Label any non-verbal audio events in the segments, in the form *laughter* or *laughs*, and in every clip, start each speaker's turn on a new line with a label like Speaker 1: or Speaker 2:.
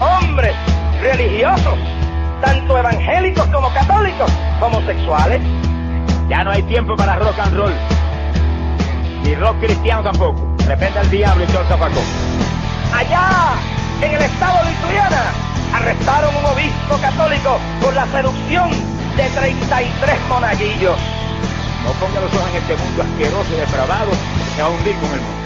Speaker 1: hombres religiosos, tanto evangélicos como católicos, homosexuales.
Speaker 2: Ya no hay tiempo para rock and roll. Ni rock cristiano tampoco. Repente al diablo y todo el zafacón.
Speaker 1: Allá, en el estado de Lituania, arrestaron un obispo católico por la seducción de 33 monaguillos.
Speaker 2: No ponga los ojos en este mundo asqueroso y depravado que va a hundir con el mundo.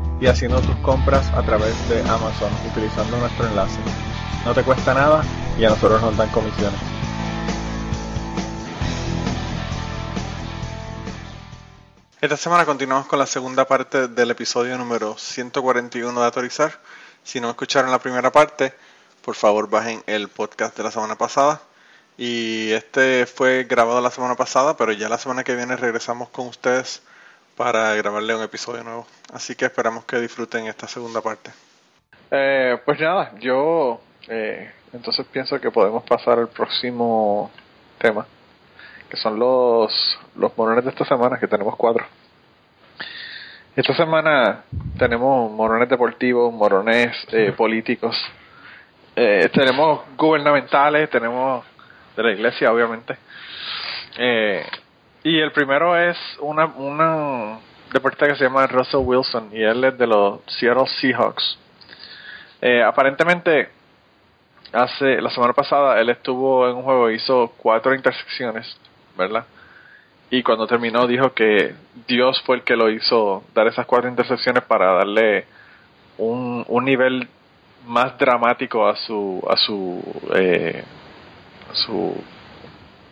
Speaker 3: y haciendo tus compras a través de Amazon utilizando nuestro enlace. No te cuesta nada y a nosotros nos dan comisiones. Esta semana continuamos con la segunda parte del episodio número 141 de Autorizar. Si no escucharon la primera parte, por favor bajen el podcast de la semana pasada. Y este fue grabado la semana pasada, pero ya la semana que viene regresamos con ustedes para grabarle un episodio nuevo. Así que esperamos que disfruten esta segunda parte. Eh, pues nada, yo eh, entonces pienso que podemos pasar al próximo tema, que son los, los morones de esta semana, que tenemos cuatro. Esta semana tenemos morones deportivos, morones eh, políticos, eh, tenemos gubernamentales, tenemos de la iglesia, obviamente. Y el primero es una, una deportista que se llama Russell Wilson y él es de los Seattle Seahawks. Eh, aparentemente, hace la semana pasada él estuvo en un juego hizo cuatro intersecciones, ¿verdad? Y cuando terminó dijo que Dios fue el que lo hizo dar esas cuatro intersecciones para darle un, un nivel más dramático a su a su eh, a su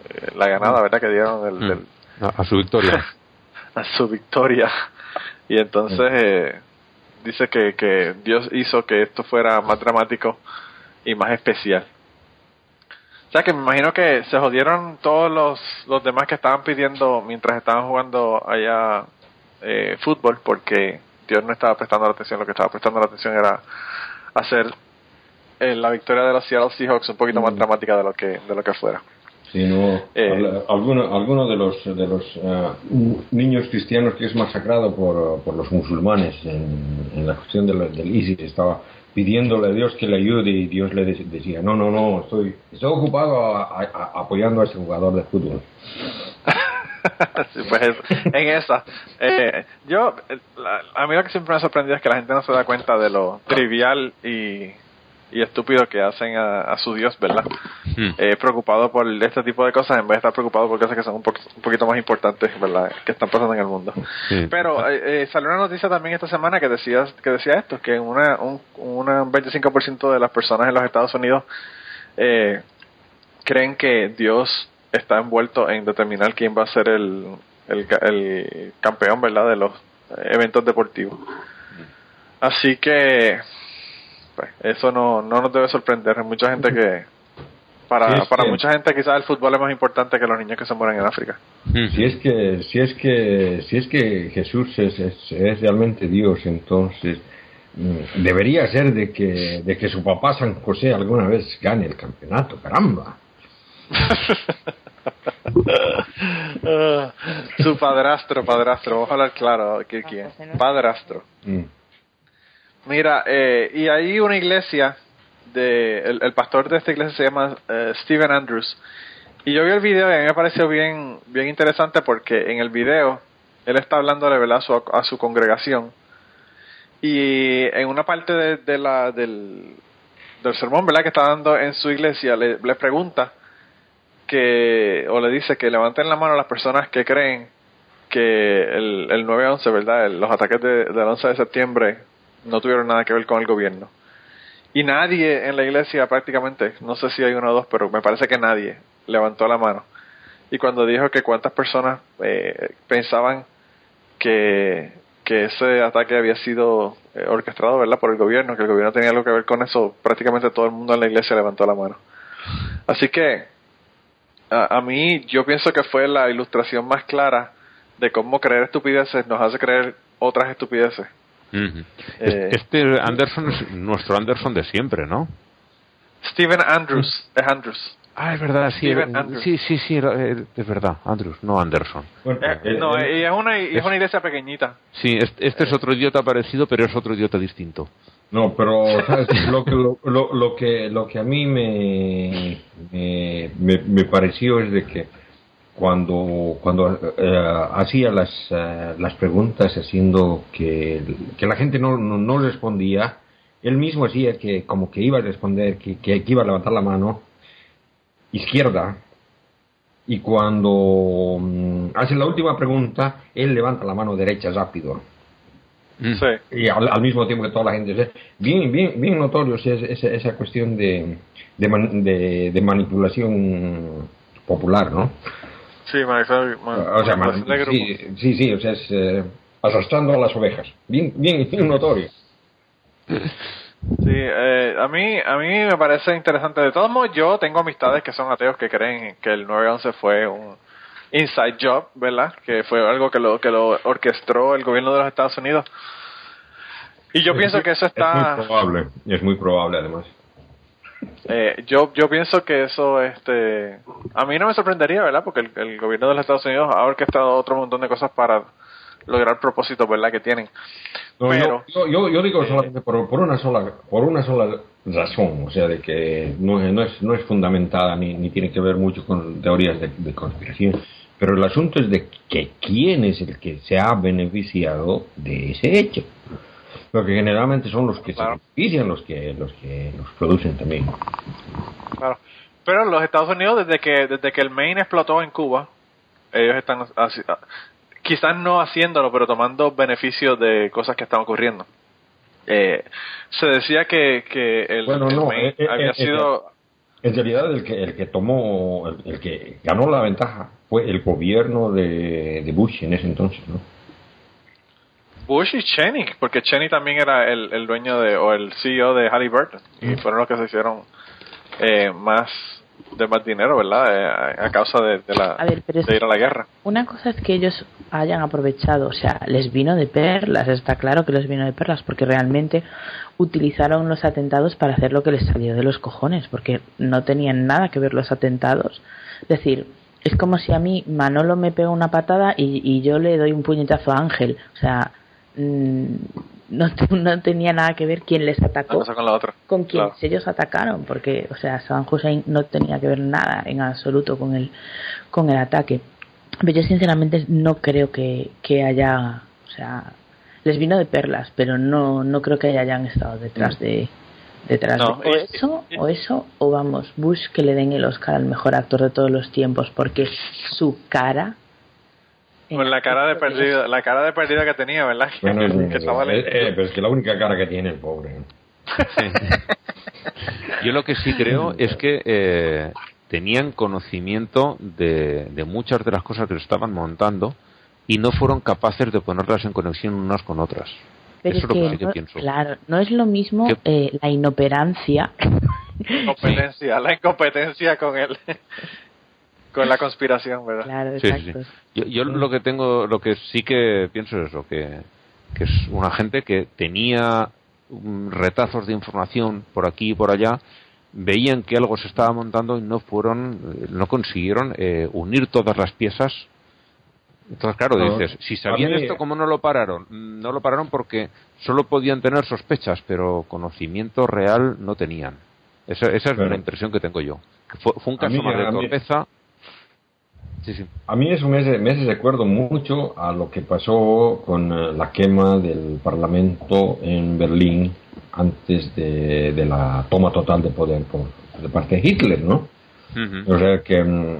Speaker 3: eh, la ganada, ¿verdad? Que dieron del,
Speaker 4: Mm. A, a su victoria. *laughs*
Speaker 3: a su victoria. Y entonces eh, dice que, que Dios hizo que esto fuera más dramático y más especial. O sea que me imagino que se jodieron todos los, los demás que estaban pidiendo mientras estaban jugando allá eh, fútbol porque Dios no estaba prestando la atención, lo que estaba prestando la atención era hacer eh, la victoria de los Seattle Seahawks un poquito más dramática de lo que de lo que fuera.
Speaker 5: Sí, no,
Speaker 3: Eh.
Speaker 5: al- alguno, alguno de los, de los eh, niños cristianos que es masacrado por, por los musulmanes en, en la cuestión de la- del ISIS estaba pidiéndole a Dios que le ayude y Dios le de- decía, no, no, no, estoy, estoy ocupado a- a- a- apoyando a ese jugador de fútbol. *laughs*
Speaker 3: Sí, pues es- en esa. Eh, yo, la- a mí lo que siempre me ha sorprendido es que la gente no se da cuenta de lo trivial y, y estúpido que hacen a, a su Dios, ¿verdad?
Speaker 4: Hmm.
Speaker 3: Eh, preocupado por este tipo de cosas en vez de estar preocupado por cosas que son un, po- un poquito más importantes, ¿verdad? Que están pasando en el mundo.
Speaker 4: Sí.
Speaker 3: Pero eh, eh, salió una noticia también esta semana que decía, que decía esto, que una, un una 25% de las personas en los Estados Unidos eh, creen que Dios está envuelto en determinar quién va a ser el, el, el campeón, ¿verdad? De los eventos deportivos. Así que, pues, eso no, no nos debe sorprender. Hay mucha gente que, para, para
Speaker 5: que-
Speaker 3: mucha gente quizás el fútbol es más importante que los niños que se mueren en África.
Speaker 5: Si es que, si es que, si es que Jesús es, es, es realmente Dios, entonces mm, debería ser de que, de que su papá San José alguna vez gane el campeonato, caramba. *laughs*
Speaker 3: Su padrastro, padrastro, vamos a hablar claro. Padrastro.
Speaker 5: Mm.
Speaker 3: Mira, eh, y hay una iglesia, de el, pastor de esta iglesia se llama eh, Stephen Andrews, y yo vi el video y a mí me pareció bien, bien interesante porque en el video él está hablándole ¿verdad? A, su, a su congregación y en una parte de, de la, del, del sermón, ¿verdad? Que está dando en su iglesia, le, le pregunta que, o le dice que levanten la mano a las personas que creen que el, el 9-11, ¿verdad? los ataques de, del 11 de septiembre no tuvieron nada que ver con el gobierno. Y nadie en la iglesia prácticamente, no sé si hay uno o dos, pero me parece que nadie levantó la mano. Y cuando dijo que cuántas personas eh, pensaban que, que ese ataque había sido eh, orquestado ¿verdad? por el gobierno, que el gobierno tenía algo que ver con eso, prácticamente todo el mundo en la iglesia levantó la mano. Así que a, a mí yo pienso que fue la ilustración más clara de cómo creer estupideces nos hace creer otras estupideces.
Speaker 4: Eh, este Anderson es nuestro Anderson de siempre, ¿no?
Speaker 3: Steven Andrews, es Andrews.
Speaker 4: Ah, es verdad, sí, sí, sí, sí, es verdad, Andrews, no Anderson.
Speaker 3: Eh, no, y es una, es una iglesia pequeñita.
Speaker 4: Sí, este, es otro idiota parecido, pero es otro idiota distinto.
Speaker 5: No, pero *laughs* Lo, que, lo, lo, que, lo que a mí me, me, me pareció es de que cuando, cuando eh, hacía las, eh, las preguntas haciendo que, que la gente no, no, respondía, él mismo hacía que como que iba a responder, que, que, iba a levantar la mano izquierda, y cuando mm, hace la última pregunta, él levanta la mano derecha rápido.
Speaker 3: Mm. Sí.
Speaker 5: Y al, mismo tiempo que toda la gente. Bien, bien, bien notorio esa, esa cuestión de, de, de manipulación popular, ¿no?
Speaker 3: Sí, manejar, o
Speaker 5: sea, sí, sí, o sea, es eh, arrastrando a las ovejas. Bien, bien, notorio.
Speaker 3: Sí, eh, a mí a mí me parece interesante. De todos modos, yo tengo amistades que son ateos que creen que el 9-11 fue un inside job, ¿verdad? Que fue algo que lo que lo orquestó el gobierno de los Estados Unidos. Y yo pienso que eso está...
Speaker 5: Es muy probable, es muy probable además.
Speaker 3: Eh, yo yo pienso que eso este a mí no me sorprendería verdad porque el, gobierno de los Estados Unidos ha orquestado otro montón de cosas para lograr propósitos verdad que tienen. Pero
Speaker 5: yo, yo, digo solamente por, por, una sola por una sola razón o sea de que no, no es no es fundamentada ni, ni tiene que ver mucho con teorías de, de conspiración. Pero el asunto es de que quién es el que se ha beneficiado de ese hecho porque generalmente son los que se benefician los que los que los producen también.
Speaker 3: Claro. Pero los Estados Unidos desde que desde que el Maine explotó en Cuba, ellos están quizás no haciéndolo, pero tomando beneficio de cosas que están ocurriendo. Eh, se decía que, que el, Maine eh, eh, había sido
Speaker 5: en realidad el que el que tomó el, que ganó la ventaja fue el gobierno de, de Bush en ese entonces, ¿no?
Speaker 3: Bush y Cheney, porque Cheney también era el, el dueño de, o el CEO de Halliburton, y fueron los que se hicieron eh, más de más dinero, ¿verdad? Eh, a causa de, la, de ir a la guerra.
Speaker 6: Una cosa es que ellos hayan aprovechado, o sea, les vino de perlas, está claro que les vino de perlas, porque realmente utilizaron los atentados para hacer lo que les salió de los cojones, porque no tenían nada que ver los atentados. Es decir, es como si a mí Manolo me pega una patada y, y yo le doy un puñetazo a Ángel. O sea, no, *laughs* no, tenía nada que ver quién les atacó
Speaker 3: con, la otra.
Speaker 6: con quién ellos atacaron, porque, o sea, Saddam Hussein no tenía que ver nada en absoluto con el, con el ataque. Pero yo sinceramente no creo que, que haya, o sea, les vino de perlas, pero no, no creo que hayan estado detrás mm. de detrás de o eso o eso o vamos Bush que le den el Oscar al mejor actor de todos los tiempos porque su cara
Speaker 3: con la cara de perdida, la cara de perdida que tenía, ¿verdad?
Speaker 5: Eh, pero es que la única cara que tiene el pobre. *laughs*
Speaker 4: Yo lo que sí creo es que eh, tenían conocimiento de, de muchas de las cosas que se estaban montando y no fueron capaces de ponerlas en conexión unas con otras.
Speaker 6: Pero Eso es, que, lo que yo pienso. Claro, no es lo mismo eh, la inoperancia.
Speaker 3: Incompetencia, la incompetencia con él *laughs* con la conspiración, ¿verdad?
Speaker 6: Claro, exacto.
Speaker 4: Yo, lo que tengo, lo que sí que pienso es eso, que, que es una gente que tenía retazos de información por aquí y por allá, veían que algo se estaba montando y no fueron, no consiguieron eh, unir todas las piezas. Entonces, claro, dices, si sabían esto, ¿cómo no lo pararon? No lo pararon porque solo podían tener sospechas, pero conocimiento real no tenían. Esa, esa es la impresión que tengo yo. Fue, fue un caso más de torpeza Sí, sí.
Speaker 5: A mí eso me hace, me hace recuerdo mucho a lo que pasó con eh, la quema del Parlamento en Berlín antes de, de la toma total de poder por, de parte de Hitler, ¿no? O sea que mm,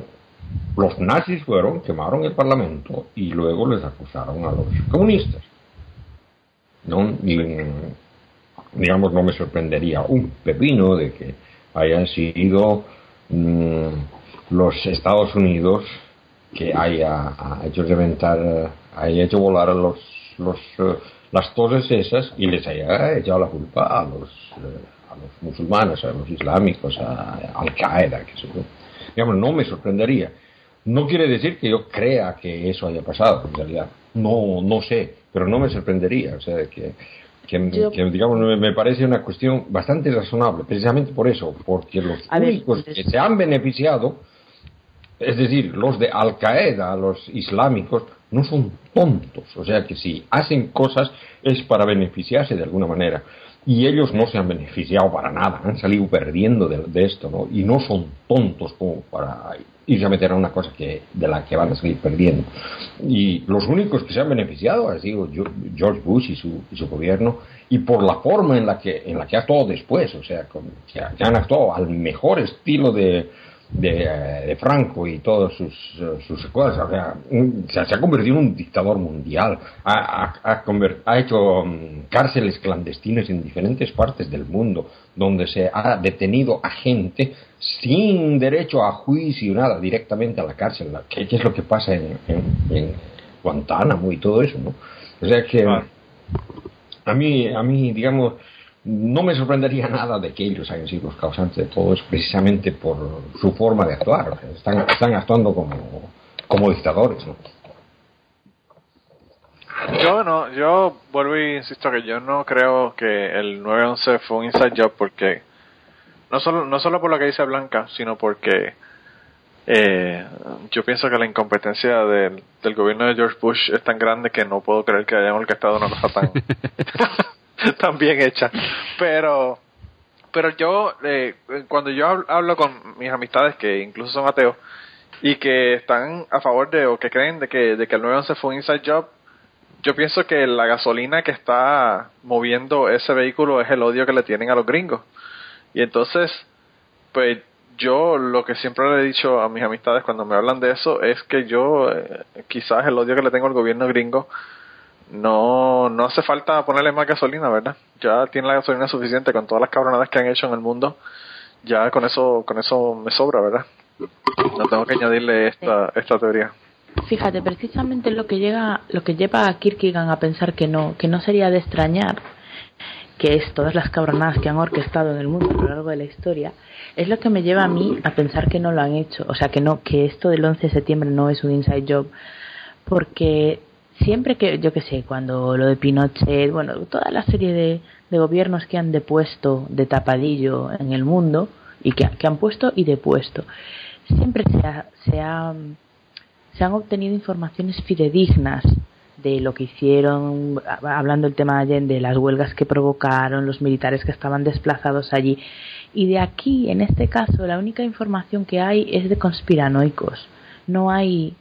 Speaker 5: los nazis fueron, quemaron el Parlamento y luego les acusaron a los comunistas. ¿no? Y, digamos, no me sorprendería un pepino de que hayan sido mm, los Estados Unidos que haya, ha hecho reventar, haya hecho volar a los, los, eh, las torres esas y les haya echado la culpa a los, eh, a los musulmanes, a los islámicos, a Al Qaeda, que yo. Digamos, no me sorprendería. No quiere decir que yo crea que eso haya pasado, en realidad. No, no sé, pero no me sorprendería. O sea, que, que,
Speaker 6: Yo-
Speaker 5: que, digamos, me me parece una cuestión bastante razonable, precisamente por eso, porque los
Speaker 6: ver,
Speaker 5: únicos
Speaker 6: pues-
Speaker 5: que se han beneficiado es decir, los de Al Qaeda, los islámicos, no son tontos. O sea que si hacen cosas es para beneficiarse de alguna manera. Y ellos no se han beneficiado para nada, han salido perdiendo de, esto, ¿no? Y no son tontos para irse a meter a una cosa que, de la que van a salir perdiendo. Y los únicos que se han beneficiado sido Yo- George Bush y su, gobierno, y por la forma en la que, en la que actuado después, o sea, con- que han actuado al mejor estilo de, de, de Franco y todas sus, sus secuelas. O sea, se, se ha convertido en un dictador mundial. Ha, ha- ha ha hecho mm, cárceles clandestinas en diferentes partes del mundo, donde se ha detenido a gente sin derecho a juicio, nada, directamente a la cárcel. ¿Qué, qué es lo que pasa en, en- en Guantánamo y todo eso? ¿no? O sea que a mí, a mí, digamos, no me sorprendería *laughs* nada de que ellos hayan sido los causantes de todo eso, precisamente por su forma de actuar. O sea, están, están actuando como, como dictadores, ¿no?
Speaker 3: Yo no, yo vuelvo y insisto que yo no creo que el 911 fue un inside job porque no solo no solo por lo que dice Blanca, sino porque eh, yo pienso que la incompetencia del, del gobierno de George Bush es tan grande que no puedo creer que hayan orquestado una cosa tan *laughs* *laughs* tan bien hecha. Pero pero yo eh, cuando yo hab- hablo con mis amistades que incluso son ateos y que están a favor de o que creen de que de que el 911 fue un inside job yo pienso que la gasolina que está moviendo ese vehículo es el odio que le tienen a los gringos. Y entonces, pues yo lo que siempre le he dicho a mis amistades cuando me hablan de eso es que yo eh, quizás el odio que le tengo al gobierno gringo no no hace falta ponerle más gasolina, ¿verdad? Ya tiene la gasolina suficiente con todas las cabronadas que han hecho en el mundo. Ya con eso con eso me sobra, ¿verdad? No tengo que añadirle esta esta teoría.
Speaker 6: Fíjate, precisamente lo que llega, lo que lleva a Kierkegaard a pensar que no, que no sería de extrañar, que es todas las cabronadas que han orquestado en el mundo a lo largo de la historia, es lo que me lleva a mí a pensar que no lo han hecho, o sea que no, que esto del 11 de septiembre no es un inside job, porque siempre que, yo que sé, cuando lo de Pinochet, bueno, toda la serie de, de gobiernos que han depuesto de tapadillo en el mundo y que, que han puesto y depuesto, siempre se ha, se se han obtenido informaciones fidedignas de lo que hicieron, hablando del tema de Allende, las huelgas que provocaron, los militares que estaban desplazados allí. Y de aquí, en este caso, la única información que hay es de conspiranoicos. No hay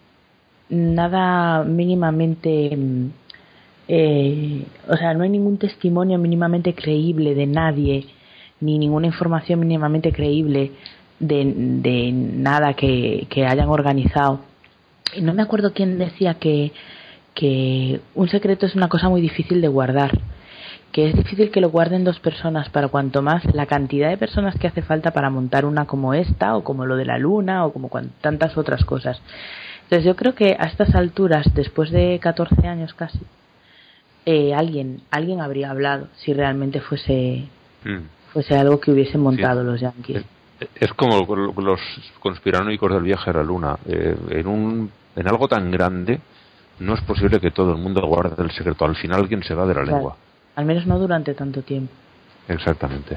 Speaker 6: nada mínimamente, mm, eh, o sea, no hay ningún testimonio mínimamente creíble de nadie, ni ninguna información mínimamente creíble de, de nada que, que hayan organizado. Y no me acuerdo quién decía que, que un secreto es una cosa muy difícil de guardar, que es difícil que lo guarden dos personas, para cuanto más la cantidad de personas que hace falta para montar una como esta, o como lo de la luna, o como tantas otras cosas. Entonces yo creo que a estas alturas, después de 14 años casi, eh, alguien, alguien habría hablado si realmente fuese,
Speaker 4: Mm.
Speaker 6: fuese algo que hubiesen montado
Speaker 4: Sí.
Speaker 6: los yanquis.
Speaker 4: Es, es como los conspiranoicos del viaje a la luna. Eh, en, un, en algo tan grande no es posible que todo el mundo guarde el secreto. Al final alguien se va de la
Speaker 6: Claro.
Speaker 4: lengua.
Speaker 6: Al menos no durante tanto tiempo.
Speaker 4: Exactamente.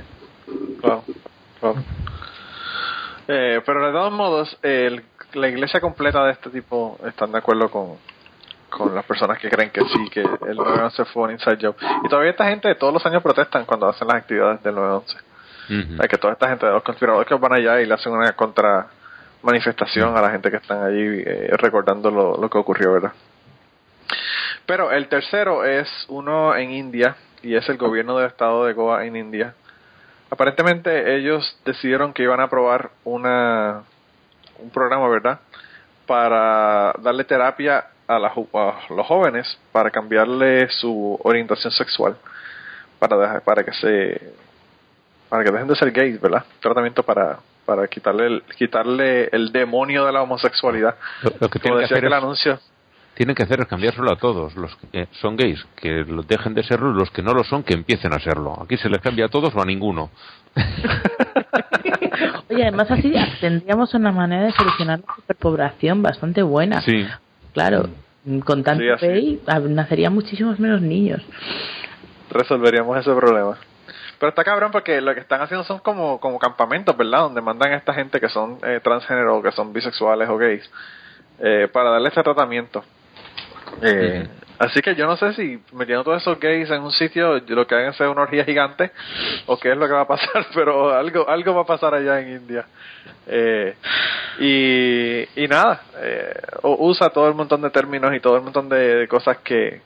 Speaker 3: Claro, claro. Eh, pero de todos modos, el- la iglesia completa de este tipo están de acuerdo con, con las personas que creen que sí, que el 911 fue un inside job. Y todavía esta gente todos los años protestan cuando hacen las actividades del 911.
Speaker 4: Ujú.
Speaker 3: O sea, que toda esta gente de los conspiradores que van allá y le hacen una contra manifestación a la gente que están allí eh, recordando lo, lo que ocurrió, ¿verdad? Pero el tercero es uno en India y es el gobierno del estado de Goa en India. Aparentemente ellos decidieron que iban a aprobar una un programa, ¿verdad? Para darle terapia a, la a los jóvenes para cambiarle su orientación sexual para dejar- para que se para que dejen de ser gays, ¿verdad? Tratamiento para para quitarle el, quitarle el demonio de la homosexualidad.
Speaker 4: Lo, lo que
Speaker 3: Como
Speaker 4: que
Speaker 3: decía
Speaker 4: hacer
Speaker 3: que el
Speaker 4: es-
Speaker 3: anuncio.
Speaker 4: Tienen que hacer es cambiárselo a todos los que son gays, que lo dejen de serlo, y los que no lo son, que empiecen a serlo. Aquí se les cambia a todos o a ninguno. *laughs*
Speaker 6: Oye, además así tendríamos una manera de solucionar la superpoblación bastante buena.
Speaker 4: Sí.
Speaker 6: Claro, con tanto
Speaker 3: Sí,
Speaker 6: gay ah, nacerían muchísimos menos niños.
Speaker 3: resolveríamos ese problema. Pero está cabrón porque lo que están haciendo son como, como campamentos, ¿verdad? Donde mandan a esta gente que son eh, transgénero o que son bisexuales o gays eh, para darle ese tratamiento. Eh, Así que yo no sé si metiendo todos esos gays en un sitio lo que hagan es una orgía gigante o qué es lo que va a pasar, *laughs* pero algo algo va a pasar allá en India. Eh, y, y nada, eh, usa todo el montón de términos y todo el montón de, de cosas que,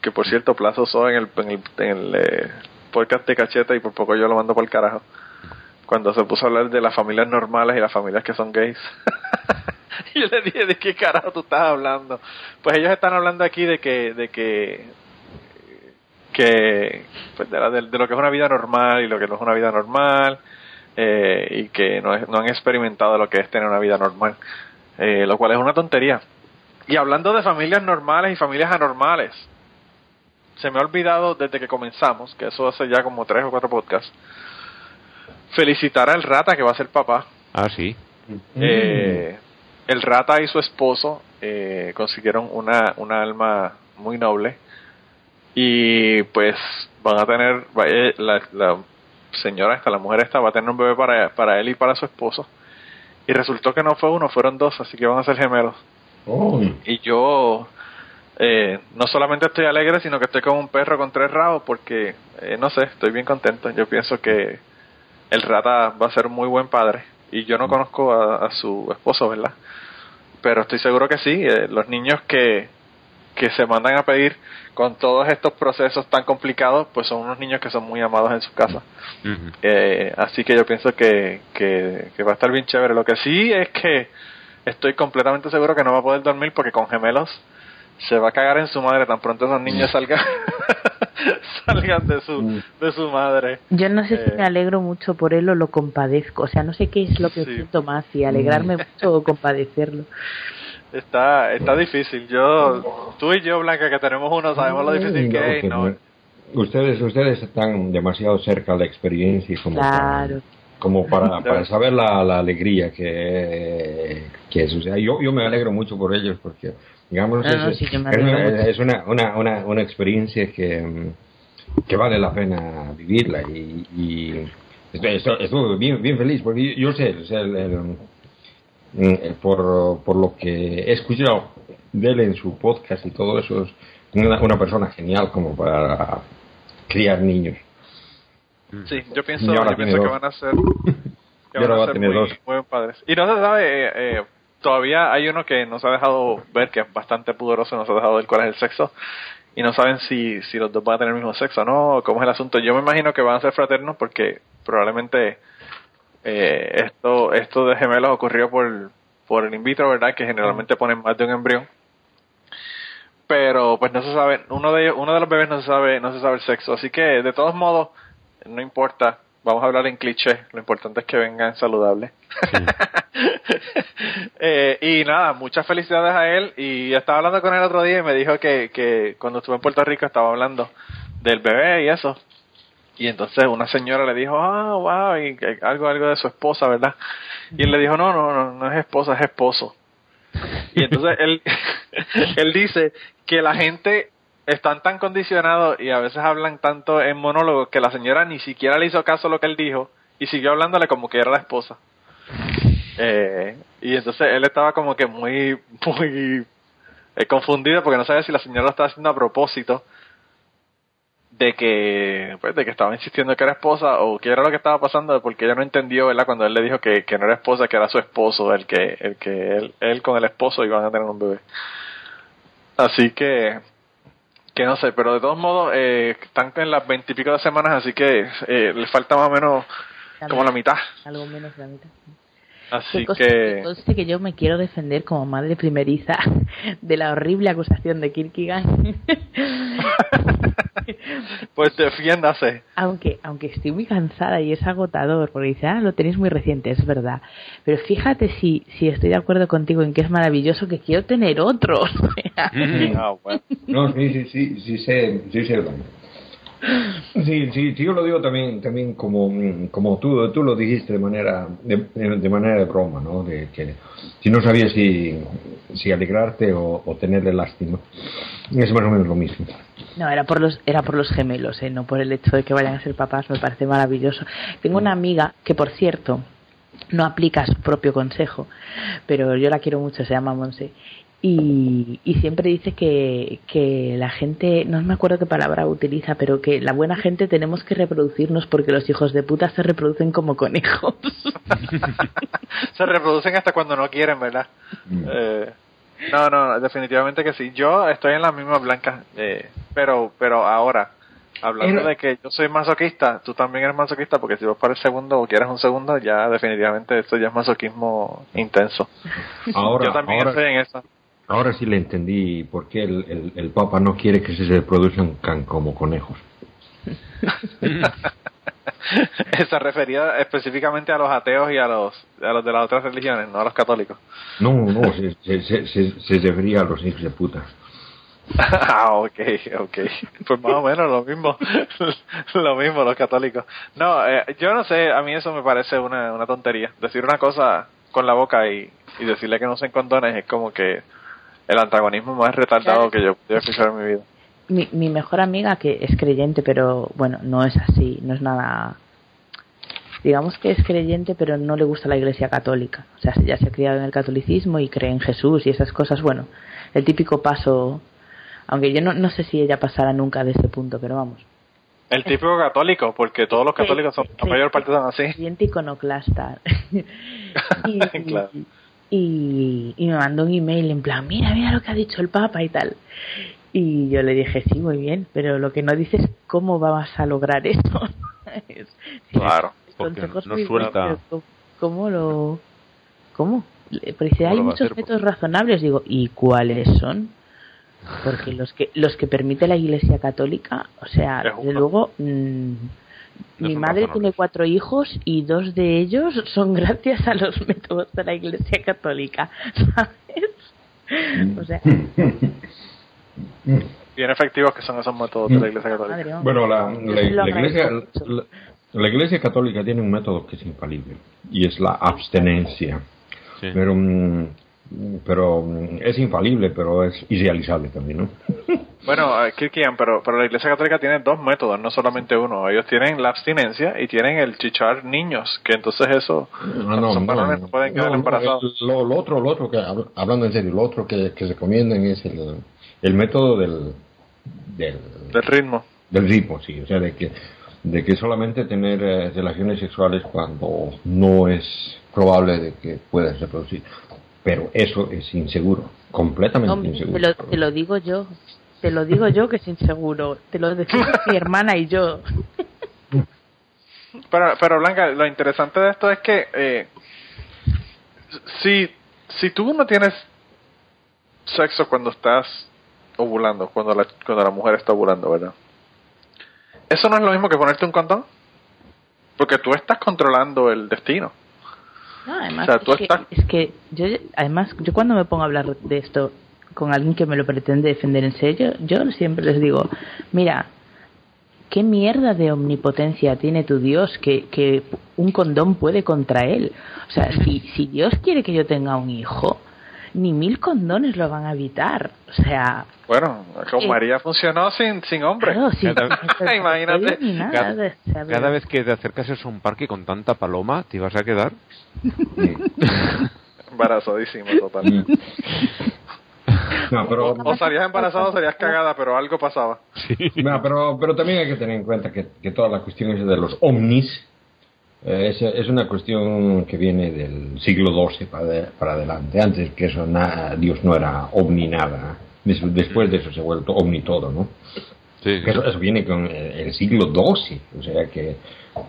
Speaker 3: que por cierto en el, en el, en el, eh, podcast de Cacheta y por poco yo lo mando por el carajo. Cuando se puso a hablar de las familias normales y las familias que son gays. *laughs* *laughs* y yo le dije, ¿de qué carajo tú estás hablando? Pues ellos están hablando aquí de que, de que, que pues de, la- de- de lo que es una vida normal y lo que no es una vida normal eh, y que no, es- no han experimentado lo que es tener una vida normal, eh, lo cual es una tontería. Y hablando de familias normales y familias anormales, se me ha olvidado desde que comenzamos, que eso hace ya como tres o cuatro podcasts, felicitar al Rata que va a ser papá.
Speaker 4: Ah, sí.
Speaker 3: Eh, el Rata y su esposo eh, consiguieron una, una alma muy noble y pues van a tener, eh, la, la señora esta, la mujer esta va a tener un bebé para, para él y para su esposo y resultó que no fue uno, fueron dos, así que van a ser gemelos.
Speaker 5: Oh,
Speaker 3: Y yo eh, no solamente estoy alegre, sino que estoy como un perro con tres rabos porque, eh, no sé, estoy bien contento. Yo pienso que el rata va a ser un muy buen padre. Y yo no conozco a, a su esposo, ¿verdad? Pero estoy seguro que sí. eh, los niños que, que se mandan a pedir con todos estos procesos tan complicados, pues son unos niños que son muy amados en su casa.
Speaker 4: Ujú.
Speaker 3: Eh, así que yo pienso que, que, que va a estar bien chévere. Lo que sí es que estoy completamente seguro que no va a poder dormir porque con gemelos se va a cagar en su madre tan pronto esos niños salgan *laughs* salgan de su de su madre.
Speaker 6: Yo no sé
Speaker 3: Eh.
Speaker 6: si me alegro mucho por él o lo compadezco. O sea, no sé qué es lo que
Speaker 3: Sí.
Speaker 6: siento más, si alegrarme mucho o compadecerlo.
Speaker 3: Está está difícil. Yo tú y yo Blanca que tenemos uno sabemos lo difícil que es. No,
Speaker 5: Ustedes, ustedes están demasiado cerca de la experiencia y como para- como para, *laughs* para saber la, la alegría que, que es. O sea, yo, yo me alegro mucho por ellos porque, digamos,
Speaker 6: No, no,
Speaker 5: es,
Speaker 6: sí,
Speaker 5: una, es una, una, una, una experiencia que, mm, que vale la pena vivirla y, y estoy, estoy- bien, bien feliz porque yo, sé, o sea, el- el, mm, por, por lo que he escuchado de él en su podcast y todo eso, es una, una persona genial como para criar niños.
Speaker 3: Sí, yo pienso, yo que van a ser, que *laughs*
Speaker 5: Y
Speaker 3: van
Speaker 5: ahora
Speaker 3: a ser muy, padres. Y no se sabe, eh, eh, todavía hay uno que no se ha dejado ver, que es bastante pudoroso, no se ha dejado ver cuál es el sexo. Y no saben si, si los dos van a tener el mismo sexo o no, cómo es el asunto. Yo me imagino que van a ser fraternos porque probablemente eh, esto esto de gemelos ocurrió por, por el in vitro, ¿verdad? Que generalmente ponen más de un embrión. Pero pues no se sabe, uno de ellos, uno de los bebés no se sabe, no se sabe el sexo, así que de todos modos, no importa, vamos a hablar en cliché, lo importante es que vengan saludables. *laughs* Eh, y nada, muchas felicidades a él y estaba hablando con él otro día y me dijo que, que cuando estuve en Puerto Rico estaba hablando del bebé y eso. Y entonces una señora le dijo, ah, wow, y algo, algo de su esposa, ¿verdad? Y él le dijo, no, no, no, no es esposa, es esposo. Y entonces él, *laughs* él dice que la gente están tan condicionados y a veces hablan tanto en monólogos que la señora ni siquiera le hizo caso a lo que él dijo y siguió hablándole como que era la esposa. Eh, y entonces él estaba como que muy, *laughs* muy eh, confundido porque no sabía si la señora lo estaba haciendo a propósito de que pues de que estaba insistiendo que era esposa o que era lo que estaba pasando porque ella no entendió verdad cuando él le dijo que, que no era esposa que era su esposo el que el que él, él con el esposo iban a tener un bebé así que que no sé pero de todos modos eh, están en las veintipico de semanas así que eh, le falta más o menos como la mitad
Speaker 6: Algo menos de la mitad.
Speaker 3: Así
Speaker 6: conste,
Speaker 3: que
Speaker 6: conste que yo me quiero defender como madre primeriza *laughs* de la horrible acusación de Kierkegaard. *laughs*
Speaker 3: pues defiéndase
Speaker 6: aunque aunque estoy muy cansada y es agotador porque dice ah lo tenéis muy reciente es verdad pero fíjate si si estoy de acuerdo contigo en que es maravilloso que quiero tener otro *laughs* O sea,
Speaker 3: Ah, bueno.
Speaker 5: No, sí, sí, sí, sí sé, sí sé, Blanca. Sí, sí, sí, yo lo digo también, también como, mm, como tú, tú lo dijiste de manera, de, manera de broma, ¿no? De que si no sabías si, si alegrarte o, o tenerle lástima. Es más o menos lo mismo.
Speaker 6: no era por los era por los gemelos ¿eh? no por el hecho de que vayan a ser papás me parece maravilloso tengo una amiga que por cierto no aplica su propio consejo pero yo la quiero mucho se llama Monse y, y siempre dice que, que la gente, no me acuerdo qué palabra utiliza, pero que la buena gente tenemos que reproducirnos porque los hijos de puta se reproducen como conejos. *laughs*
Speaker 3: se reproducen hasta cuando no quieren, ¿verdad? Eh, no, no, definitivamente que sí. Yo estoy en la misma blanca, eh, pero, pero ahora, hablando de que yo soy masoquista, tú también eres masoquista, porque si vas para el segundo o quieres un segundo, ya definitivamente esto ya es masoquismo intenso.
Speaker 5: Ahora,
Speaker 3: yo también
Speaker 5: ahora,
Speaker 3: estoy en eso.
Speaker 5: Ahora sí le entendí por qué el, el, el Papa no quiere que se reproduzcan can- como conejos. *laughs*
Speaker 3: se refería específicamente a los ateos y a los, a los de las otras religiones, no a los católicos.
Speaker 5: No, no, se, se, se, se, se refería a los hijos de puta. *laughs*
Speaker 3: ah, ok, ok. Pues más o menos lo mismo. *laughs* lo mismo, los católicos. No, eh, yo no sé, a mí eso me parece una, una tontería. Decir una cosa con la boca y, y decirle que no usen condones es como que el antagonismo más retardado que yo pude escuchar en mi vida.
Speaker 6: mi, mi mejor amiga que es creyente, pero bueno, no es así, no es nada. Digamos que es creyente, pero no le gusta la Iglesia Católica. O sea, ya se ha criado en el catolicismo y cree en Jesús y esas cosas. Bueno, el típico paso. Aunque yo no, no sé si ella pasará nunca de ese punto, pero vamos.
Speaker 3: El típico católico, porque todos los católicos son, la
Speaker 6: Sí,
Speaker 3: mayor parte son así.
Speaker 6: Creyente iconoclasta. *laughs* y, *laughs*
Speaker 3: Claro.
Speaker 6: y, y me mandó un email en plan, mira, mira lo que ha dicho el Papa y tal. Y yo le dije, sí, muy bien, pero lo que no dices es cómo vas a lograr eso. *laughs* Es-
Speaker 3: Claro.
Speaker 4: Porque no suelta.
Speaker 6: ¿cómo- ¿Cómo lo...? ¿Cómo? Pero dice,
Speaker 4: ¿Cómo
Speaker 6: hay muchos
Speaker 4: hacer?
Speaker 6: métodos razonables. Digo, ¿y cuáles son? Porque los que los que permite la Iglesia Católica, o sea,
Speaker 3: Es
Speaker 6: desde luego, mm, mi madre tiene cuatro hijos y dos de ellos son gracias a los métodos de la Iglesia Católica, ¿sabes? O sea,
Speaker 3: Bien efectivos que son esos métodos de la Iglesia Católica.
Speaker 6: madre.
Speaker 5: Bueno, la, la, la iglesia, la, la iglesia católica tiene un método que es infalible y es la abstenencia.
Speaker 4: Sí.
Speaker 5: Pero, mm, pero mm, es infalible, pero es irrealizable también, ¿no? *laughs*
Speaker 3: Bueno, eh, Kirkian, pero, pero la Iglesia Católica tiene dos métodos, no solamente uno. Ellos tienen la abstinencia y tienen el chichar niños, que entonces eso
Speaker 5: No,
Speaker 3: son varones, no pueden quedar
Speaker 5: no,
Speaker 3: embarazados.
Speaker 5: Lo, lo otro, lo otro que hab- hablando en serio, lo otro que, que recomiendan es el, el método del, del,
Speaker 3: del ritmo.
Speaker 5: del ritmo, sí, o sea, de que de que solamente tener eh, relaciones sexuales cuando no es probable de que puedas reproducir. Pero eso es inseguro, completamente
Speaker 6: Hombre, te
Speaker 5: inseguro.
Speaker 6: lo, te lo digo yo. Te lo digo yo que es inseguro. Te lo decimos *laughs* mi hermana y yo.
Speaker 3: Pero, pero Blanca, lo interesante de esto es que eh, si, si tú no tienes sexo cuando estás ovulando, cuando la, cuando la mujer está ovulando, ¿verdad? Eso no es lo mismo que ponerte un condón. Porque tú estás controlando el destino.
Speaker 6: No, además,
Speaker 3: O sea, tú
Speaker 6: es, que, es que yo, además, yo cuando me pongo a hablar de esto con alguien que me lo pretende defender en serio, yo siempre les digo, mira, ¿qué mierda de omnipotencia tiene tu Dios que, que un condón puede contra él? O sea, si, si Dios quiere que yo tenga un hijo, ni mil condones lo van a evitar. O sea,
Speaker 3: Bueno, con
Speaker 6: Eh,
Speaker 3: María funcionó sin, sin hombre.
Speaker 6: claro,
Speaker 4: Cada- *laughs*
Speaker 3: Imagínate.
Speaker 4: Cada-
Speaker 6: ¿sabes?
Speaker 4: Cada vez que te acercas a un parque con tanta paloma, te ibas a quedar. *laughs*
Speaker 3: Embarazadísimo, total. *laughs*
Speaker 5: No, pero,
Speaker 3: O salías embarazada o salías cagada, pero algo pasaba.
Speaker 5: no, pero, pero también hay que tener en cuenta que, que todas las cuestiones de los ovnis eh, es, es una cuestión que viene del siglo XII para, de- para adelante. Antes que eso, na- Dios no era ovni nada. Des- Después de eso se ha vuelto ovni todo, ¿no?
Speaker 4: Sí,
Speaker 5: Eso, eso viene con el, el siglo XII. O sea que,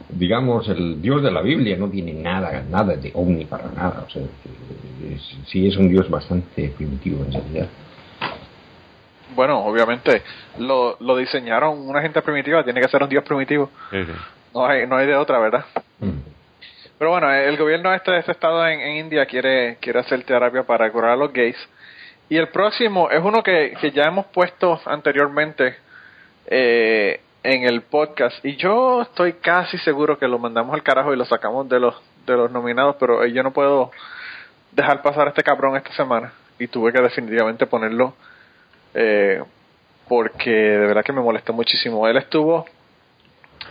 Speaker 5: digamos, el Dios de la Biblia no tiene nada, nada de ovni para nada. O sea, es- sí es un Dios bastante primitivo en realidad.
Speaker 3: Bueno, obviamente lo, lo diseñaron una gente primitiva, tiene que ser un dios primitivo.
Speaker 4: sí, sí.
Speaker 3: No hay, no hay de otra, ¿verdad?
Speaker 5: Mm.
Speaker 3: Pero bueno, el gobierno este de este estado en, en India quiere, quiere hacer terapia para curar a los gays. Y el próximo es uno que, que ya hemos puesto anteriormente eh, en el podcast. Y yo estoy casi seguro que lo mandamos al carajo y lo sacamos de los, de los nominados, pero eh, yo no puedo dejar pasar a este cabrón esta semana. Y tuve que definitivamente ponerlo eh, porque de verdad que me molestó muchísimo. Él estuvo